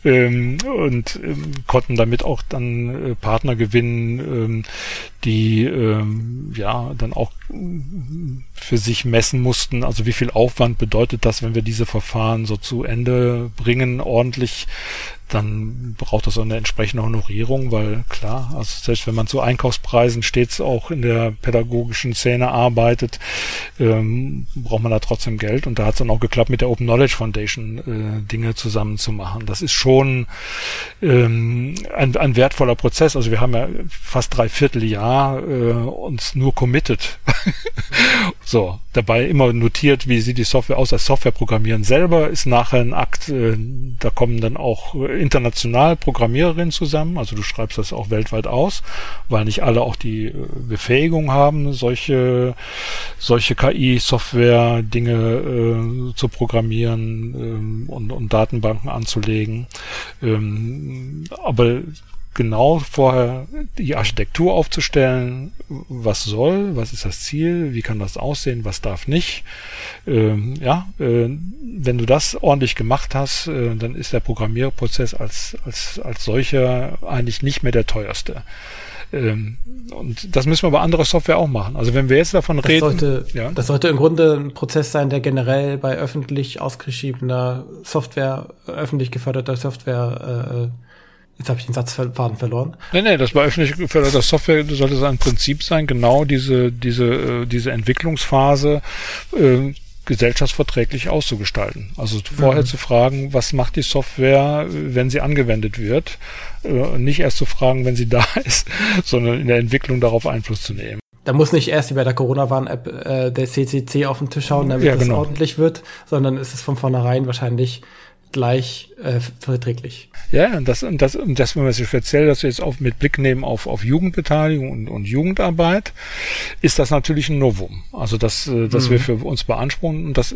ähm, und ähm, konnten damit auch dann äh, Partner gewinnen, ähm, die ähm, ja dann auch für sich messen mussten, also wie viel Aufwand bedeutet das, wenn wir diese Verfahren so zu Ende bringen, ordentlich dann braucht das auch eine entsprechende Honorierung, weil klar, also selbst wenn man zu Einkaufspreisen stets auch in der pädagogischen Szene arbeitet, ähm, braucht man da trotzdem Geld und da hat es dann auch geklappt, mit der Open Knowledge Foundation äh, Dinge zusammen zu machen. Das ist schon ähm, ein, ein wertvoller Prozess. Also wir haben ja fast drei Vierteljahr äh, uns nur committed. so, dabei immer notiert, wie sieht die Software aus. Das Softwareprogrammieren selber ist nachher ein Akt, äh, da kommen dann auch international Programmiererinnen zusammen, also du schreibst das auch weltweit aus, weil nicht alle auch die äh, Befähigung haben, solche, solche KI-Software-Dinge äh, zu programmieren ähm, und, und Datenbanken anzulegen. Ähm, aber genau vorher die Architektur aufzustellen, was soll, was ist das Ziel, wie kann das aussehen, was darf nicht. Ähm, ja, äh, wenn du das ordentlich gemacht hast, äh, dann ist der Programmierprozess als, als, als solcher eigentlich nicht mehr der teuerste. Ähm, und das müssen wir bei anderer Software auch machen. Also wenn wir jetzt davon das reden. Sollte, ja. Das sollte im Grunde ein Prozess sein, der generell bei öffentlich ausgeschriebener Software, öffentlich geförderter Software äh, Jetzt habe ich den Satzfaden verloren. Nee, nee, das war öffentlich geförderter Software, sollte es ein Prinzip sein, genau diese, diese, äh, diese Entwicklungsphase äh, gesellschaftsverträglich auszugestalten. Also vorher mhm. zu fragen, was macht die Software, wenn sie angewendet wird, äh, nicht erst zu fragen, wenn sie da ist, sondern in der Entwicklung darauf Einfluss zu nehmen. Da muss nicht erst wie bei der Corona-Warn-App äh, der CCC auf den Tisch schauen, damit ja, genau. ordentlich wird, sondern es ist von vornherein wahrscheinlich gleich äh, verträglich. Ja, und das, und das, und das, wenn wir es speziell das jetzt auf, mit Blick nehmen auf, auf Jugendbeteiligung und, und Jugendarbeit, ist das natürlich ein Novum. Also das, äh, das mhm. wir für uns beanspruchen und das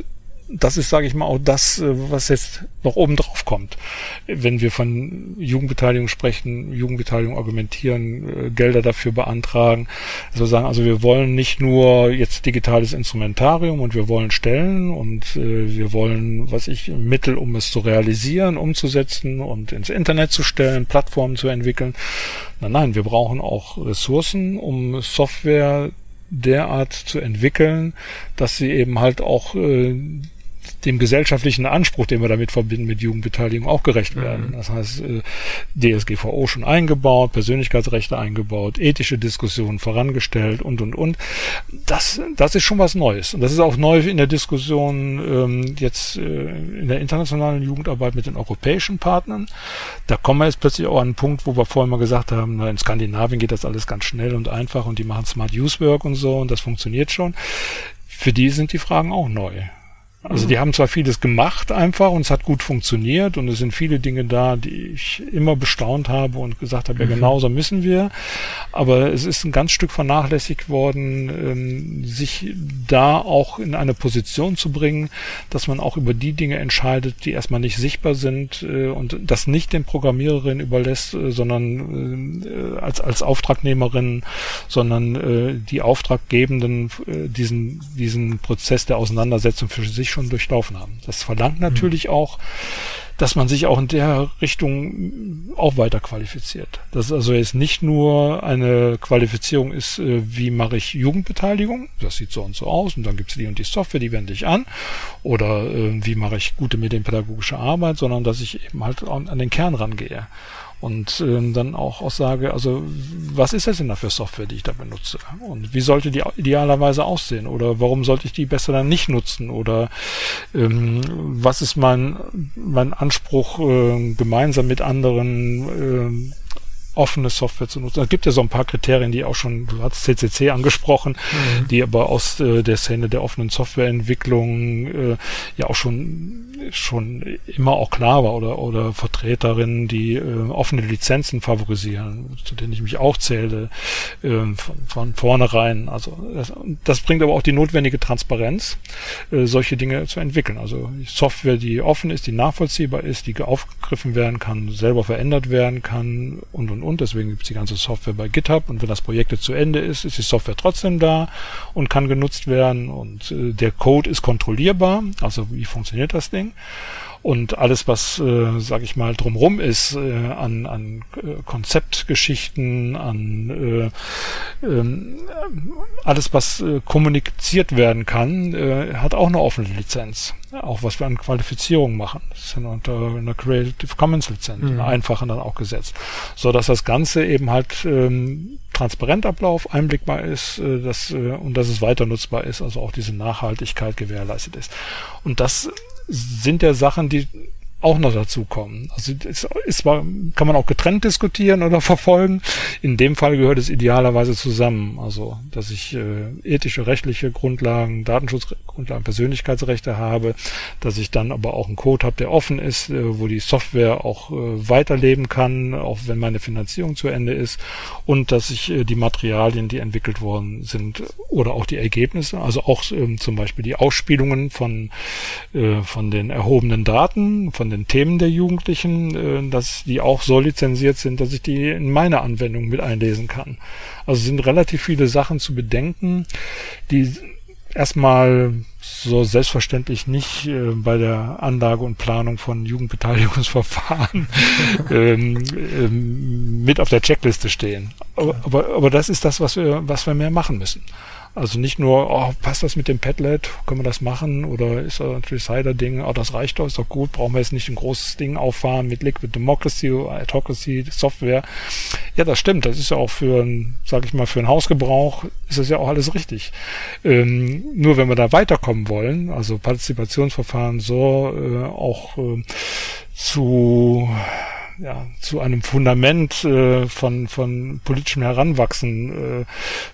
das ist, sage ich mal, auch das, äh, was jetzt noch oben drauf kommt. Wenn wir von Jugendbeteiligung sprechen, Jugendbeteiligung argumentieren, äh, Gelder dafür beantragen, also sagen, also wir wollen nicht nur jetzt digitales Instrumentarium und wir wollen Stellen und äh, wir wollen, was ich, Mittel, um es zu realisieren, umzusetzen und ins Internet zu stellen, Plattformen zu entwickeln. Nein, nein, wir brauchen auch Ressourcen, um Software derart zu entwickeln, dass sie eben halt auch äh, dem gesellschaftlichen Anspruch, den wir damit verbinden mit Jugendbeteiligung, auch gerecht mhm. werden. Das heißt, äh, DSGVO schon eingebaut, Persönlichkeitsrechte eingebaut, ethische Diskussionen vorangestellt und, und, und. Das, das ist schon was Neues. Und das ist auch neu in der Diskussion ähm, jetzt äh, in der internationalen Jugendarbeit mit den europäischen Partnern. Da kommen wir jetzt plötzlich auch an einen Punkt, wo wir vorhin mal gesagt haben, na, in Skandinavien geht das alles ganz schnell und einfach und die machen Smart Use Work und so und das funktioniert schon. Für die sind die Fragen auch neu. Also die haben zwar vieles gemacht einfach und es hat gut funktioniert und es sind viele Dinge da, die ich immer bestaunt habe und gesagt habe, ja mhm. genauso müssen wir. Aber es ist ein ganz Stück vernachlässigt worden, ähm, sich da auch in eine Position zu bringen, dass man auch über die Dinge entscheidet, die erstmal nicht sichtbar sind äh, und das nicht den Programmiererinnen überlässt, äh, sondern äh, als, als Auftragnehmerin, sondern die Auftraggebenden diesen, diesen Prozess der Auseinandersetzung für sich schon durchlaufen haben. Das verlangt natürlich mhm. auch, dass man sich auch in der Richtung auch weiter qualifiziert. Dass also jetzt nicht nur eine Qualifizierung ist, äh, wie mache ich Jugendbeteiligung, das sieht so und so aus und dann gibt es die und die Software, die wende ich an, oder äh, wie mache ich gute medienpädagogische Arbeit, sondern dass ich eben halt an den Kern rangehe und ähm, dann auch, auch sage, also was ist das denn da für Software, die ich da benutze? Und wie sollte die idealerweise aussehen? Oder warum sollte ich die besser dann nicht nutzen? Oder ähm, was ist mein mein Anspruch äh, gemeinsam mit anderen äh, offene Software zu nutzen. Es gibt ja so ein paar Kriterien, die auch schon, du hast CCC angesprochen, mhm. die aber aus äh, der Szene der offenen Softwareentwicklung äh, ja auch schon schon immer auch klar war oder oder Vertreterinnen, die äh, offene Lizenzen favorisieren, zu denen ich mich auch zähle äh, von, von vornherein. Also das, das bringt aber auch die notwendige Transparenz, äh, solche Dinge zu entwickeln. Also Software, die offen ist, die nachvollziehbar ist, die aufgegriffen werden kann, selber verändert werden kann und und und und. Deswegen gibt es die ganze Software bei GitHub und wenn das Projekt zu Ende ist, ist die Software trotzdem da und kann genutzt werden und äh, der Code ist kontrollierbar. Also wie funktioniert das Ding? Und alles, was, äh, sage ich mal, drumrum ist äh, an, an äh, Konzeptgeschichten, an äh, äh, alles, was äh, kommuniziert werden kann, äh, hat auch eine offene Lizenz. Auch was wir an Qualifizierung machen. Das ist unter einer Creative Commons Lizenz, mhm. eine einfache dann auch gesetzt. So dass das Ganze eben halt ähm, transparent Ablauf, einblickbar ist, äh, dass, äh, und dass es weiter nutzbar ist, also auch diese Nachhaltigkeit gewährleistet ist. Und das sind ja Sachen, die auch noch dazu kommen. Also es ist kann man auch getrennt diskutieren oder verfolgen. In dem Fall gehört es idealerweise zusammen. Also, dass ich äh, ethische, rechtliche Grundlagen, Datenschutzgrundlagen, Persönlichkeitsrechte habe, dass ich dann aber auch einen Code habe, der offen ist, äh, wo die Software auch äh, weiterleben kann, auch wenn meine Finanzierung zu Ende ist und dass ich äh, die Materialien, die entwickelt worden sind oder auch die Ergebnisse, also auch ähm, zum Beispiel die Ausspielungen von, äh, von den erhobenen Daten, von von den Themen der Jugendlichen, äh, dass die auch so lizenziert sind, dass ich die in meine Anwendung mit einlesen kann. Also sind relativ viele Sachen zu bedenken, die erstmal so selbstverständlich nicht äh, bei der Anlage und Planung von Jugendbeteiligungsverfahren ähm, ähm, mit auf der Checkliste stehen. Aber, aber, aber das ist das, was wir, was wir mehr machen müssen. Also nicht nur, oh, passt das mit dem Padlet, können wir das machen? Oder ist das ein Decider-Ding, oh, das reicht doch, ist doch gut, brauchen wir jetzt nicht ein großes Ding auffahren mit Liquid Democracy, Autocracy, Software. Ja, das stimmt, das ist ja auch für sag ich mal, für einen Hausgebrauch ist das ja auch alles richtig. Ähm, nur wenn wir da weiterkommen wollen, also Partizipationsverfahren so äh, auch äh, zu ja, zu einem Fundament äh, von, von politischem Heranwachsen äh,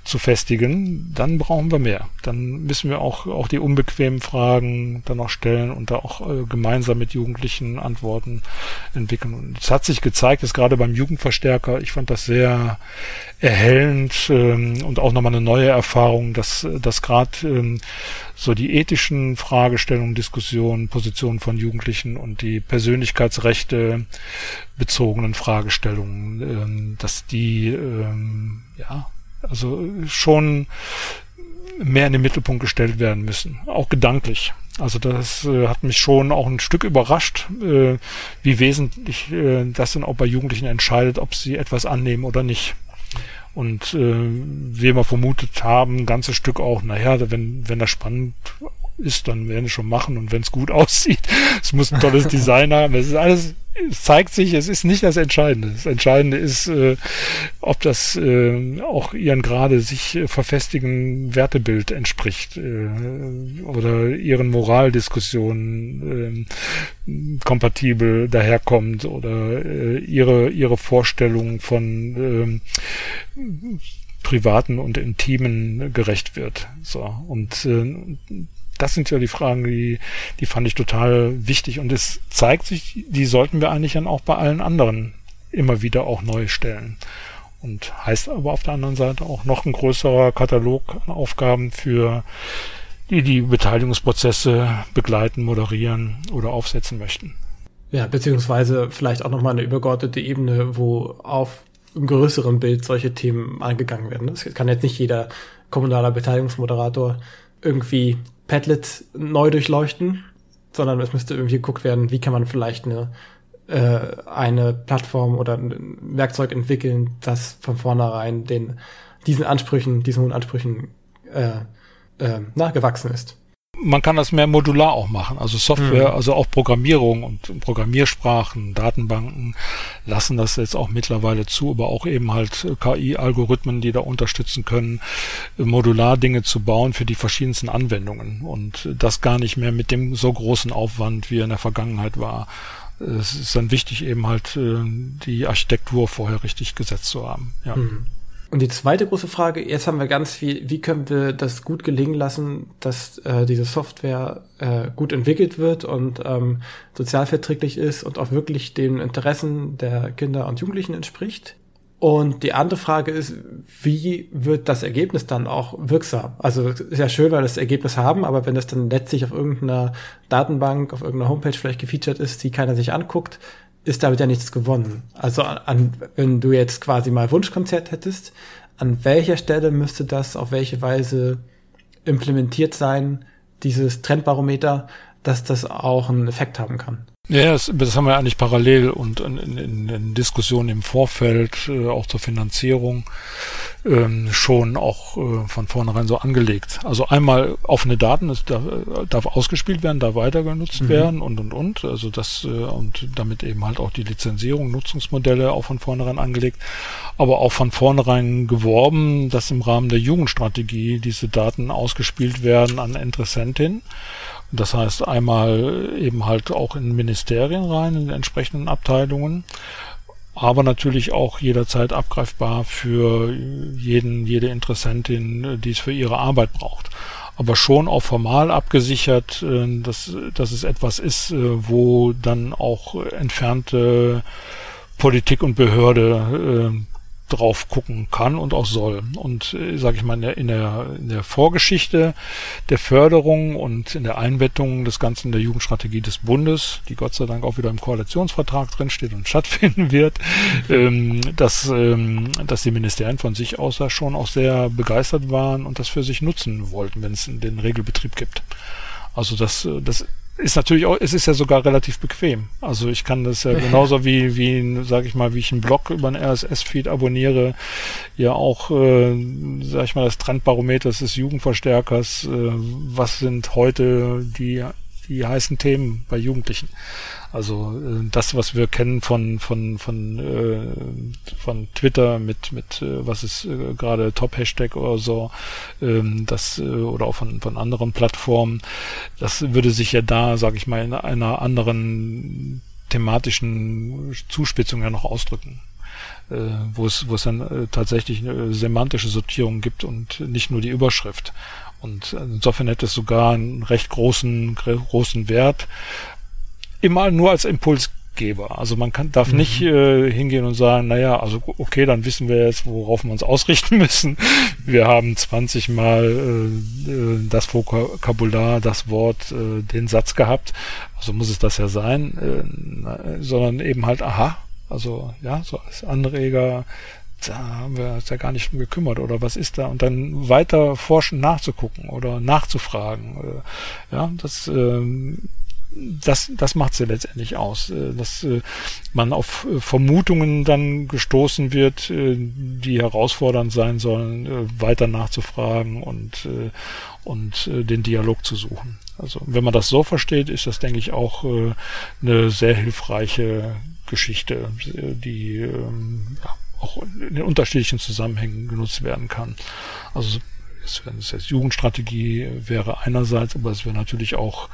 zu festigen, dann brauchen wir mehr. Dann müssen wir auch, auch die unbequemen Fragen dann auch stellen und da auch äh, gemeinsam mit Jugendlichen Antworten entwickeln. Und es hat sich gezeigt, dass gerade beim Jugendverstärker, ich fand das sehr erhellend ähm, und auch nochmal eine neue Erfahrung, dass, dass gerade ähm, so die ethischen Fragestellungen, Diskussionen, Positionen von Jugendlichen und die Persönlichkeitsrechte bezogenen Fragestellungen, ähm, dass die ähm, ja also schon mehr in den Mittelpunkt gestellt werden müssen, auch gedanklich. Also das äh, hat mich schon auch ein Stück überrascht, äh, wie wesentlich äh, das dann auch bei Jugendlichen entscheidet, ob sie etwas annehmen oder nicht. Und äh, wie wir vermutet haben, ein ganzes Stück auch, naja, wenn, wenn das spannend ist, dann werden wir schon machen und wenn es gut aussieht, es muss ein tolles Design haben. Es ist alles es zeigt sich, es ist nicht das Entscheidende. Das Entscheidende ist, äh, ob das äh, auch ihren gerade sich äh, verfestigen Wertebild entspricht äh, oder ihren Moraldiskussionen äh, kompatibel daherkommt oder äh, ihre ihre Vorstellung von äh, privaten und intimen gerecht wird. So und äh, das sind ja die Fragen, die, die fand ich total wichtig. Und es zeigt sich, die sollten wir eigentlich dann auch bei allen anderen immer wieder auch neu stellen. Und heißt aber auf der anderen Seite auch noch ein größerer Katalog an Aufgaben für die die Beteiligungsprozesse begleiten, moderieren oder aufsetzen möchten. Ja, beziehungsweise vielleicht auch nochmal eine übergeordnete Ebene, wo auf einem größeren Bild solche Themen angegangen werden. Es kann jetzt nicht jeder kommunaler Beteiligungsmoderator irgendwie Padlet neu durchleuchten, sondern es müsste irgendwie geguckt werden, wie kann man vielleicht eine, äh, eine Plattform oder ein Werkzeug entwickeln, das von vornherein den, diesen Ansprüchen, diesen hohen Ansprüchen äh, äh, na, gewachsen ist man kann das mehr modular auch machen. Also Software, mhm. also auch Programmierung und Programmiersprachen, Datenbanken lassen das jetzt auch mittlerweile zu, aber auch eben halt KI-Algorithmen, die da unterstützen können, modular Dinge zu bauen für die verschiedensten Anwendungen und das gar nicht mehr mit dem so großen Aufwand, wie er in der Vergangenheit war. Es ist dann wichtig, eben halt äh, die Architektur vorher richtig gesetzt zu haben. Ja. Mhm. Und die zweite große Frage, jetzt haben wir ganz viel, wie können wir das gut gelingen lassen, dass äh, diese Software äh, gut entwickelt wird und ähm, sozialverträglich ist und auch wirklich den Interessen der Kinder und Jugendlichen entspricht. Und die andere Frage ist, wie wird das Ergebnis dann auch wirksam? Also ist ja schön, weil wir das Ergebnis haben, aber wenn das dann letztlich auf irgendeiner Datenbank, auf irgendeiner Homepage vielleicht gefeatured ist, die keiner sich anguckt, ist damit ja nichts gewonnen. Also an, wenn du jetzt quasi mal Wunschkonzert hättest, an welcher Stelle müsste das auf welche Weise implementiert sein, dieses Trendbarometer, dass das auch einen Effekt haben kann? Ja, das, das haben wir eigentlich parallel und in, in, in Diskussionen im Vorfeld, äh, auch zur Finanzierung, ähm, schon auch äh, von vornherein so angelegt. Also einmal offene Daten, es darf, äh, darf ausgespielt werden, darf weiter genutzt mhm. werden und und und. Also das äh, und damit eben halt auch die Lizenzierung, Nutzungsmodelle auch von vornherein angelegt, aber auch von vornherein geworben, dass im Rahmen der Jugendstrategie diese Daten ausgespielt werden an Interessentinnen. Das heißt einmal eben halt auch in Ministerien rein, in entsprechenden Abteilungen, aber natürlich auch jederzeit abgreifbar für jeden, jede Interessentin, die es für ihre Arbeit braucht. Aber schon auch formal abgesichert, äh, dass, dass es etwas ist, äh, wo dann auch entfernte Politik und Behörde äh, drauf gucken kann und auch soll. Und äh, sage ich mal, in der, in, der, in der Vorgeschichte der Förderung und in der Einbettung des Ganzen der Jugendstrategie des Bundes, die Gott sei Dank auch wieder im Koalitionsvertrag drinsteht und stattfinden wird, ähm, dass, ähm, dass die Ministerien von sich aus da schon auch sehr begeistert waren und das für sich nutzen wollten, wenn es den Regelbetrieb gibt. Also das, das ist natürlich auch, es ist ja sogar relativ bequem. Also ich kann das ja genauso wie, wie, sag ich mal, wie ich einen Blog über einen RSS-Feed abonniere, ja auch, äh, sag ich mal, das Trendbarometer des Jugendverstärkers, äh, was sind heute die, die heißen Themen bei Jugendlichen. Also äh, das, was wir kennen von von von äh, von Twitter mit mit äh, was ist äh, gerade Top Hashtag oder so, ähm, das äh, oder auch von von anderen Plattformen, das würde sich ja da, sage ich mal, in einer anderen thematischen Zuspitzungen ja noch ausdrücken. Äh, wo es, wo es dann tatsächlich eine semantische Sortierung gibt und nicht nur die Überschrift. Und insofern hätte es sogar einen recht großen, großen Wert. Immer nur als Impulsgeber. Also man kann, darf mhm. nicht äh, hingehen und sagen, naja, also okay, dann wissen wir jetzt, worauf wir uns ausrichten müssen. Wir haben 20 Mal äh, äh, das Vokabular, das Wort, äh, den Satz gehabt. Also muss es das ja sein, äh, sondern eben halt, aha, also ja, so als Anreger, da haben wir uns ja gar nicht drum gekümmert oder was ist da und dann weiter forschen nachzugucken oder nachzufragen. Äh, ja, das ähm, das, das macht sie letztendlich aus, äh, dass äh, man auf Vermutungen dann gestoßen wird, die herausfordernd sein sollen, weiter nachzufragen und, und den Dialog zu suchen. Also wenn man das so versteht, ist das, denke ich, auch eine sehr hilfreiche Geschichte, die ähm, ja, auch in unterschiedlichen Zusammenhängen genutzt werden kann. Also es jetzt Jugendstrategie wäre einerseits, aber es wäre natürlich auch,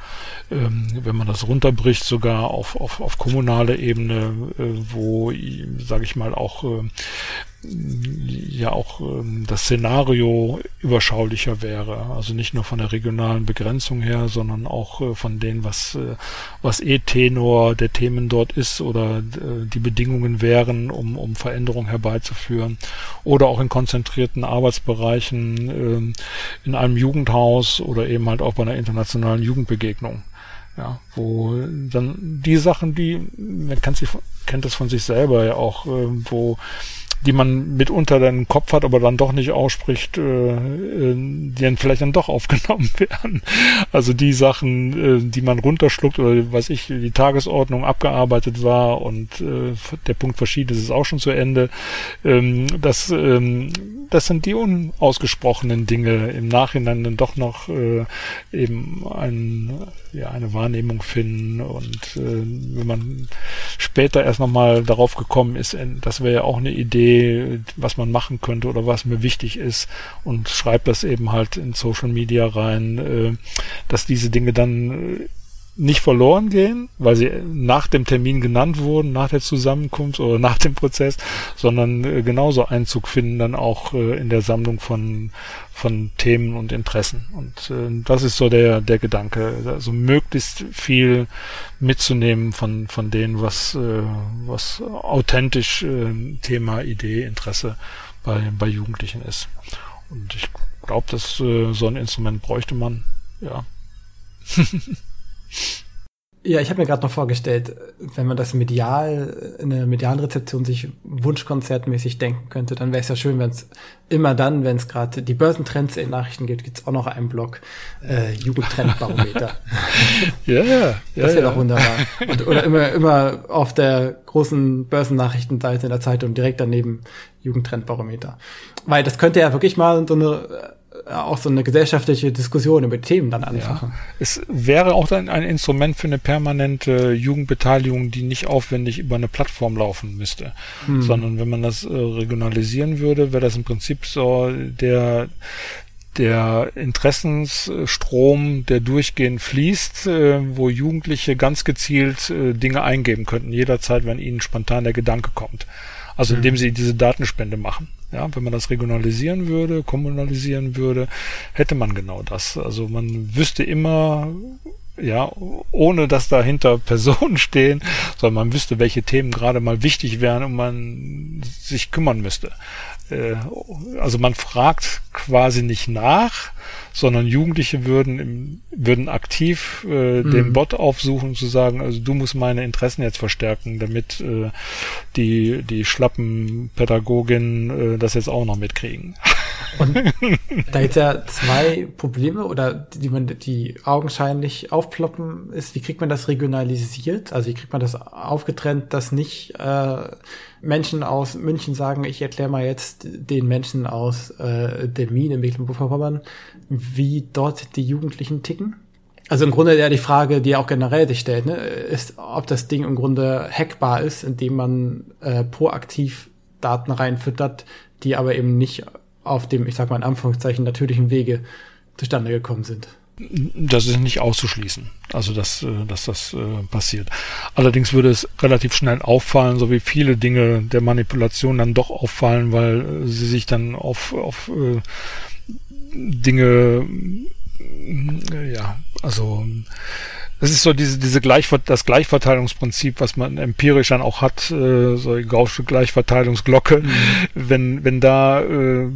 ähm, wenn man das runterbricht, sogar auf, auf, auf kommunaler Ebene, äh, wo, sage ich mal, auch äh, ja auch ähm, das Szenario überschaulicher wäre. Also nicht nur von der regionalen Begrenzung her, sondern auch äh, von dem, was, äh, was eh Tenor der Themen dort ist oder äh, die Bedingungen wären, um, um Veränderung herbeizuführen. Oder auch in konzentrierten Arbeitsbereichen äh, in einem Jugendhaus oder eben halt auch bei einer internationalen Jugendbegegnung. Ja, wo dann die Sachen, die, man kennt, sich, kennt das von sich selber ja auch, äh, wo die man mitunter dann im Kopf hat, aber dann doch nicht ausspricht, äh, äh, die dann vielleicht dann doch aufgenommen werden. Also die Sachen, äh, die man runterschluckt oder weiß ich, die Tagesordnung abgearbeitet war und der Punkt verschieden ist, ist auch schon zu Ende. Ähm, das, ähm, das sind die unausgesprochenen Dinge im Nachhinein dann doch noch eben ein, ja, eine Wahrnehmung finden und wenn man später erst nochmal darauf gekommen ist, das wäre ja auch eine Idee, was man machen könnte oder was mir wichtig ist und schreibe das eben halt in Social Media rein, äh, dass diese Dinge dann äh, nicht verloren gehen, weil sie nach dem Termin genannt wurden, nach der Zusammenkunft oder nach dem Prozess, sondern äh, genauso Einzug finden dann auch äh, in der Sammlung von, von Themen und Interessen. Und äh, das ist so der, der Gedanke, also möglichst viel mitzunehmen von, von denen, was, äh, was authentisch äh, Thema, Idee, Interesse bei, bei Jugendlichen ist. Und ich glaube, dass so ein Instrument bräuchte man, ja. Ja, ich habe mir gerade noch vorgestellt, wenn man das medial, in der medialen Rezeption sich wunschkonzertmäßig denken könnte, dann wäre es ja schön, wenn es immer dann, wenn es gerade die Börsentrends in Nachrichten gibt, gibt es auch noch einen Blog äh, Jugendtrendbarometer. ja, ja. Das wäre ja. doch wunderbar. Und, oder immer, immer auf der großen Börsennachrichtenseite in der Zeitung direkt daneben Jugendtrendbarometer. Weil das könnte ja wirklich mal so eine auch so eine gesellschaftliche Diskussion über Themen dann anfachen. Ja. Es wäre auch dann ein Instrument für eine permanente Jugendbeteiligung, die nicht aufwendig über eine Plattform laufen müsste, hm. sondern wenn man das äh, regionalisieren würde, wäre das im Prinzip so der der Interessensstrom, der durchgehend fließt, äh, wo Jugendliche ganz gezielt äh, Dinge eingeben könnten, jederzeit, wenn ihnen spontan der Gedanke kommt. Also indem sie diese Datenspende machen. Ja, wenn man das regionalisieren würde, kommunalisieren würde, hätte man genau das. Also man wüsste immer, ja, ohne dass dahinter Personen stehen, sondern man wüsste, welche Themen gerade mal wichtig wären und man sich kümmern müsste. Äh, also man fragt quasi nicht nach, sondern Jugendliche würden im, würden aktiv äh, mhm. den Bot aufsuchen zu sagen, also du musst meine Interessen jetzt verstärken, damit äh, die die schlappen Pädagoginnen äh, das jetzt auch noch mitkriegen. Und da gibt's ja zwei Probleme oder die man die augenscheinlich aufploppen ist, wie kriegt man das regionalisiert? Also wie kriegt man das aufgetrennt, dass nicht äh, Menschen aus München sagen, ich erkläre mal jetzt den Menschen aus äh, Delmin in Mecklenburg-Vorpommern, wie dort die Jugendlichen ticken? Also im Grunde ja die Frage, die auch generell sich stellt, ne, ist, ob das Ding im Grunde hackbar ist, indem man äh, proaktiv Daten reinfüttert, die aber eben nicht auf dem, ich sag mal in Anführungszeichen, natürlichen Wege zustande gekommen sind. Das ist nicht auszuschließen, also dass, äh, dass das äh, passiert. Allerdings würde es relativ schnell auffallen, so wie viele Dinge der Manipulation dann doch auffallen, weil äh, sie sich dann auf, auf Dinge, ja, also das ist so diese, diese Gleichver das Gleichverteilungsprinzip, was man empirisch dann auch hat, äh, so die Gaußsche Gleichverteilungsglocke. Mhm. Wenn, wenn da äh,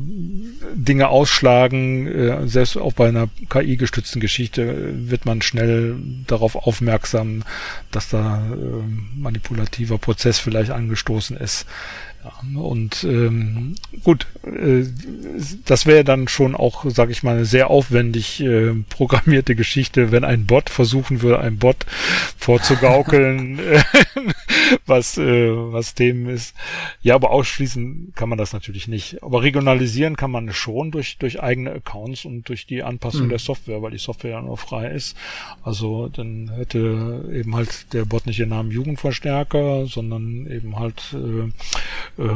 Dinge ausschlagen, äh, selbst auch bei einer KI-gestützten Geschichte, wird man schnell darauf aufmerksam, dass da äh, manipulativer Prozess vielleicht angestoßen ist. Und ähm, gut, äh, das wäre dann schon auch, sage ich mal, eine sehr aufwendig äh, programmierte Geschichte, wenn ein Bot versuchen würde, ein Bot vorzugaukeln, was äh, was dem ist. Ja, aber ausschließen kann man das natürlich nicht. Aber regionalisieren kann man schon durch durch eigene Accounts und durch die Anpassung mhm. der Software, weil die Software ja nur frei ist. Also dann hätte eben halt der Bot nicht den Namen Jugendverstärker, sondern eben halt äh, äh,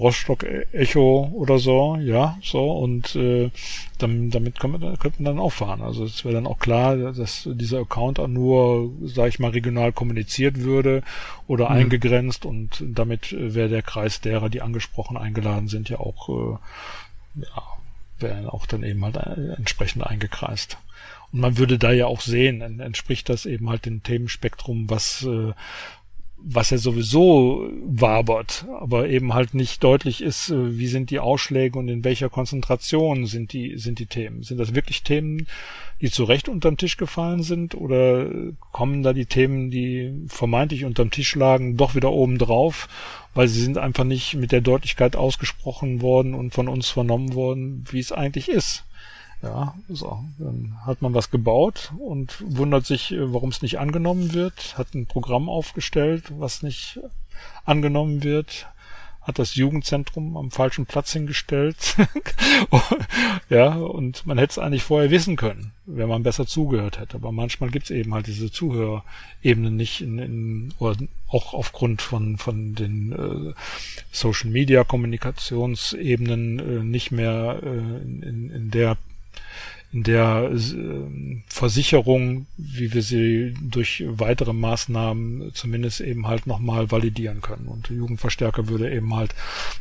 Rostock Echo oder so, ja, so und äh, dann, damit könnte man, könnte man dann auch fahren. Also es wäre dann auch klar, dass dieser Account auch nur, sage ich mal, regional kommuniziert würde oder mhm. eingegrenzt und damit wäre der Kreis derer, die angesprochen eingeladen sind, ja auch, äh, ja, wäre auch dann eben halt entsprechend eingekreist. Und man würde da ja auch sehen, entspricht das eben halt dem Themenspektrum, was äh, was ja sowieso wabert, aber eben halt nicht deutlich ist, äh, wie sind die Ausschläge und in welcher Konzentration sind die, sind die Themen. Sind das wirklich Themen, die zu Recht unterm Tisch gefallen sind oder kommen da die Themen, die vermeintlich unterm Tisch lagen, doch wieder oben drauf, weil sie sind einfach nicht mit der Deutlichkeit ausgesprochen worden und von uns vernommen worden, wie es eigentlich ist. Ja, so. Dann hat man was gebaut und wundert sich, äh, warum es nicht angenommen wird, hat ein Programm aufgestellt, was nicht angenommen wird, hat das Jugendzentrum am falschen Platz hingestellt. ja, und man hätte es eigentlich vorher wissen können, wenn man besser zugehört hätte. Aber manchmal gibt es eben halt diese Zuhörebenen nicht in, in oder auch aufgrund von, von den äh, Social Media Kommunikationsebenen äh, nicht mehr äh, in, in der in der äh, Versicherung, wie wir sie durch weitere Maßnahmen zumindest eben halt nochmal validieren können. Und Jugendverstärker würde eben halt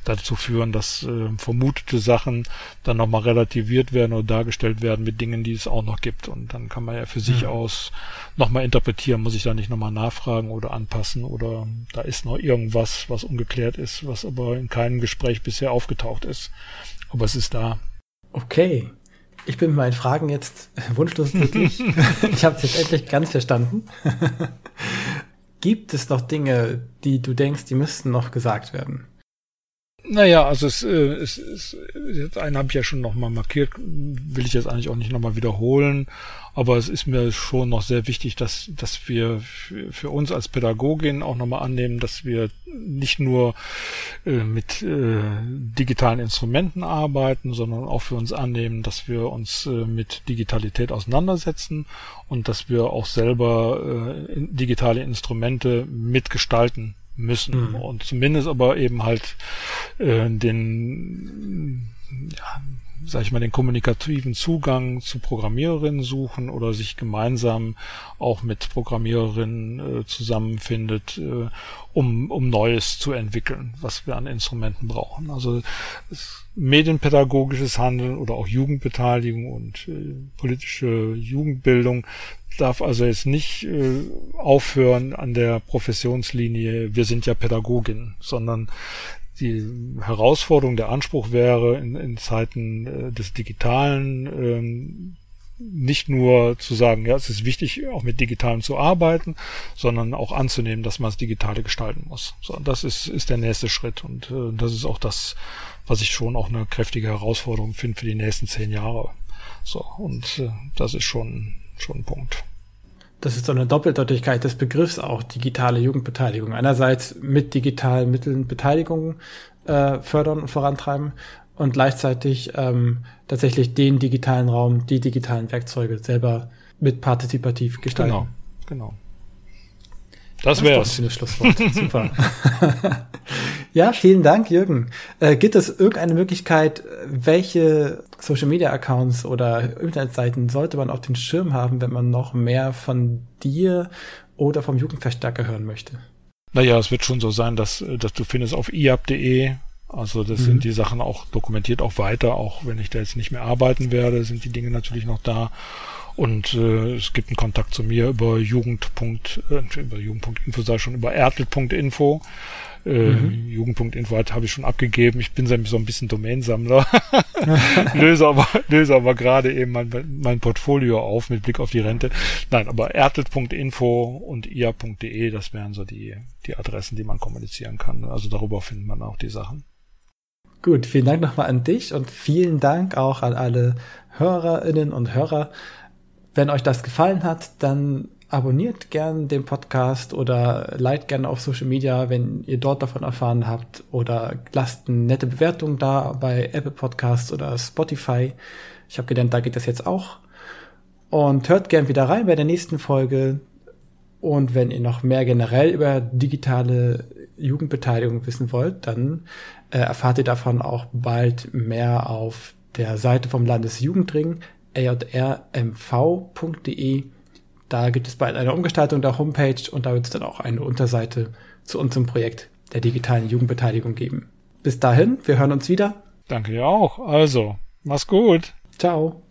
dazu führen, dass äh, vermutete Sachen dann nochmal relativiert werden oder dargestellt werden mit Dingen, die es auch noch gibt. Und dann kann man ja für sich ja. aus nochmal interpretieren, muss ich da nicht nochmal nachfragen oder anpassen oder da ist noch irgendwas, was ungeklärt ist, was aber in keinem Gespräch bisher aufgetaucht ist. Aber es ist da. Okay. Ich bin mit meinen Fragen jetzt wunschlos glücklich. ich habe es jetzt endlich ganz verstanden. Gibt es noch Dinge, die du denkst, die müssten noch gesagt werden? Naja, also es, äh, es, es, es einen habe ich ja schon nochmal markiert, will ich jetzt eigentlich auch nicht nochmal wiederholen, aber es ist mir schon noch sehr wichtig, dass, dass wir für, für uns als Pädagogin auch nochmal annehmen, dass wir nicht nur äh, mit äh, digitalen Instrumenten arbeiten, sondern auch für uns annehmen, dass wir uns äh, mit Digitalität auseinandersetzen und dass wir auch selber äh, digitale Instrumente mitgestalten müssen mhm. und zumindest aber eben halt äh, den ja, sag ich mal, den kommunikativen Zugang zu Programmiererinnen suchen oder sich gemeinsam auch mit Programmiererinnen äh, zusammenfindet, äh, um, um Neues zu entwickeln, was wir an Instrumenten brauchen. Also medienpädagogisches Handeln oder auch Jugendbeteiligung und äh, politische Jugendbildung darf also jetzt nicht äh, aufhören an der Professionslinie, wir sind ja Pädagogin, sondern die Herausforderung, der Anspruch wäre in, in Zeiten äh, des Digitalen ähm, nicht nur zu sagen, ja, es ist wichtig, auch mit Digitalen zu arbeiten, sondern auch anzunehmen, dass man das Digitale gestalten muss. So, das ist, ist der nächste Schritt und äh, das ist auch das, was ich schon auch eine kräftige Herausforderung finde für die nächsten zehn Jahre. So, und äh, das ist schon, schon ein Punkt das ist so eine Doppeldeutigkeit des Begriffs auch, digitale Jugendbeteiligung. Einerseits mit digitalen Mitteln Beteiligung äh, fördern und vorantreiben und gleichzeitig ähm, tatsächlich den digitalen Raum, die digitalen Werkzeuge selber mit partizipativ gestalten. Genau, genau. Das, das wäre ein schönes Schlusswort. Super. Ja, vielen Dank, Jürgen. Äh, gibt es irgendeine Möglichkeit, welche Social Media Accounts oder Internetseiten sollte man auf den Schirm haben, wenn man noch mehr von dir oder vom Jugendverstärker hören möchte? Naja, es wird schon so sein, dass, dass du findest auf iab.de, also das mhm. sind die Sachen auch dokumentiert auch weiter, auch wenn ich da jetzt nicht mehr arbeiten werde, sind die Dinge natürlich noch da. Und äh, es gibt einen Kontakt zu mir über Jugend. Äh, über Jugend.info, sei schon über ertel.info. Äh, mhm. Jugend.info habe ich schon abgegeben. Ich bin so ein bisschen Domainsammler. löse aber, löse aber gerade eben mein, mein Portfolio auf mit Blick auf die Rente. Nein, aber ertel.info und ia.de, das wären so die, die Adressen, die man kommunizieren kann. Also darüber findet man auch die Sachen. Gut, vielen Dank nochmal an dich und vielen Dank auch an alle Hörerinnen und Hörer. Wenn euch das gefallen hat, dann abonniert gern den Podcast oder liked gerne auf Social Media, wenn ihr dort davon erfahren habt oder lasst eine nette Bewertung da bei Apple Podcasts oder Spotify. Ich habe gelernt, da geht das jetzt auch. Und hört gern wieder rein bei der nächsten Folge. Und wenn ihr noch mehr generell über digitale Jugendbeteiligung wissen wollt, dann äh, erfahrt ihr davon auch bald mehr auf der Seite vom Landesjugendring ajrmv.de. Da gibt es bald eine Umgestaltung der Homepage und da wird es dann auch eine Unterseite zu unserem Projekt der digitalen Jugendbeteiligung geben. Bis dahin, wir hören uns wieder. Danke dir auch. Also, mach's gut. Ciao.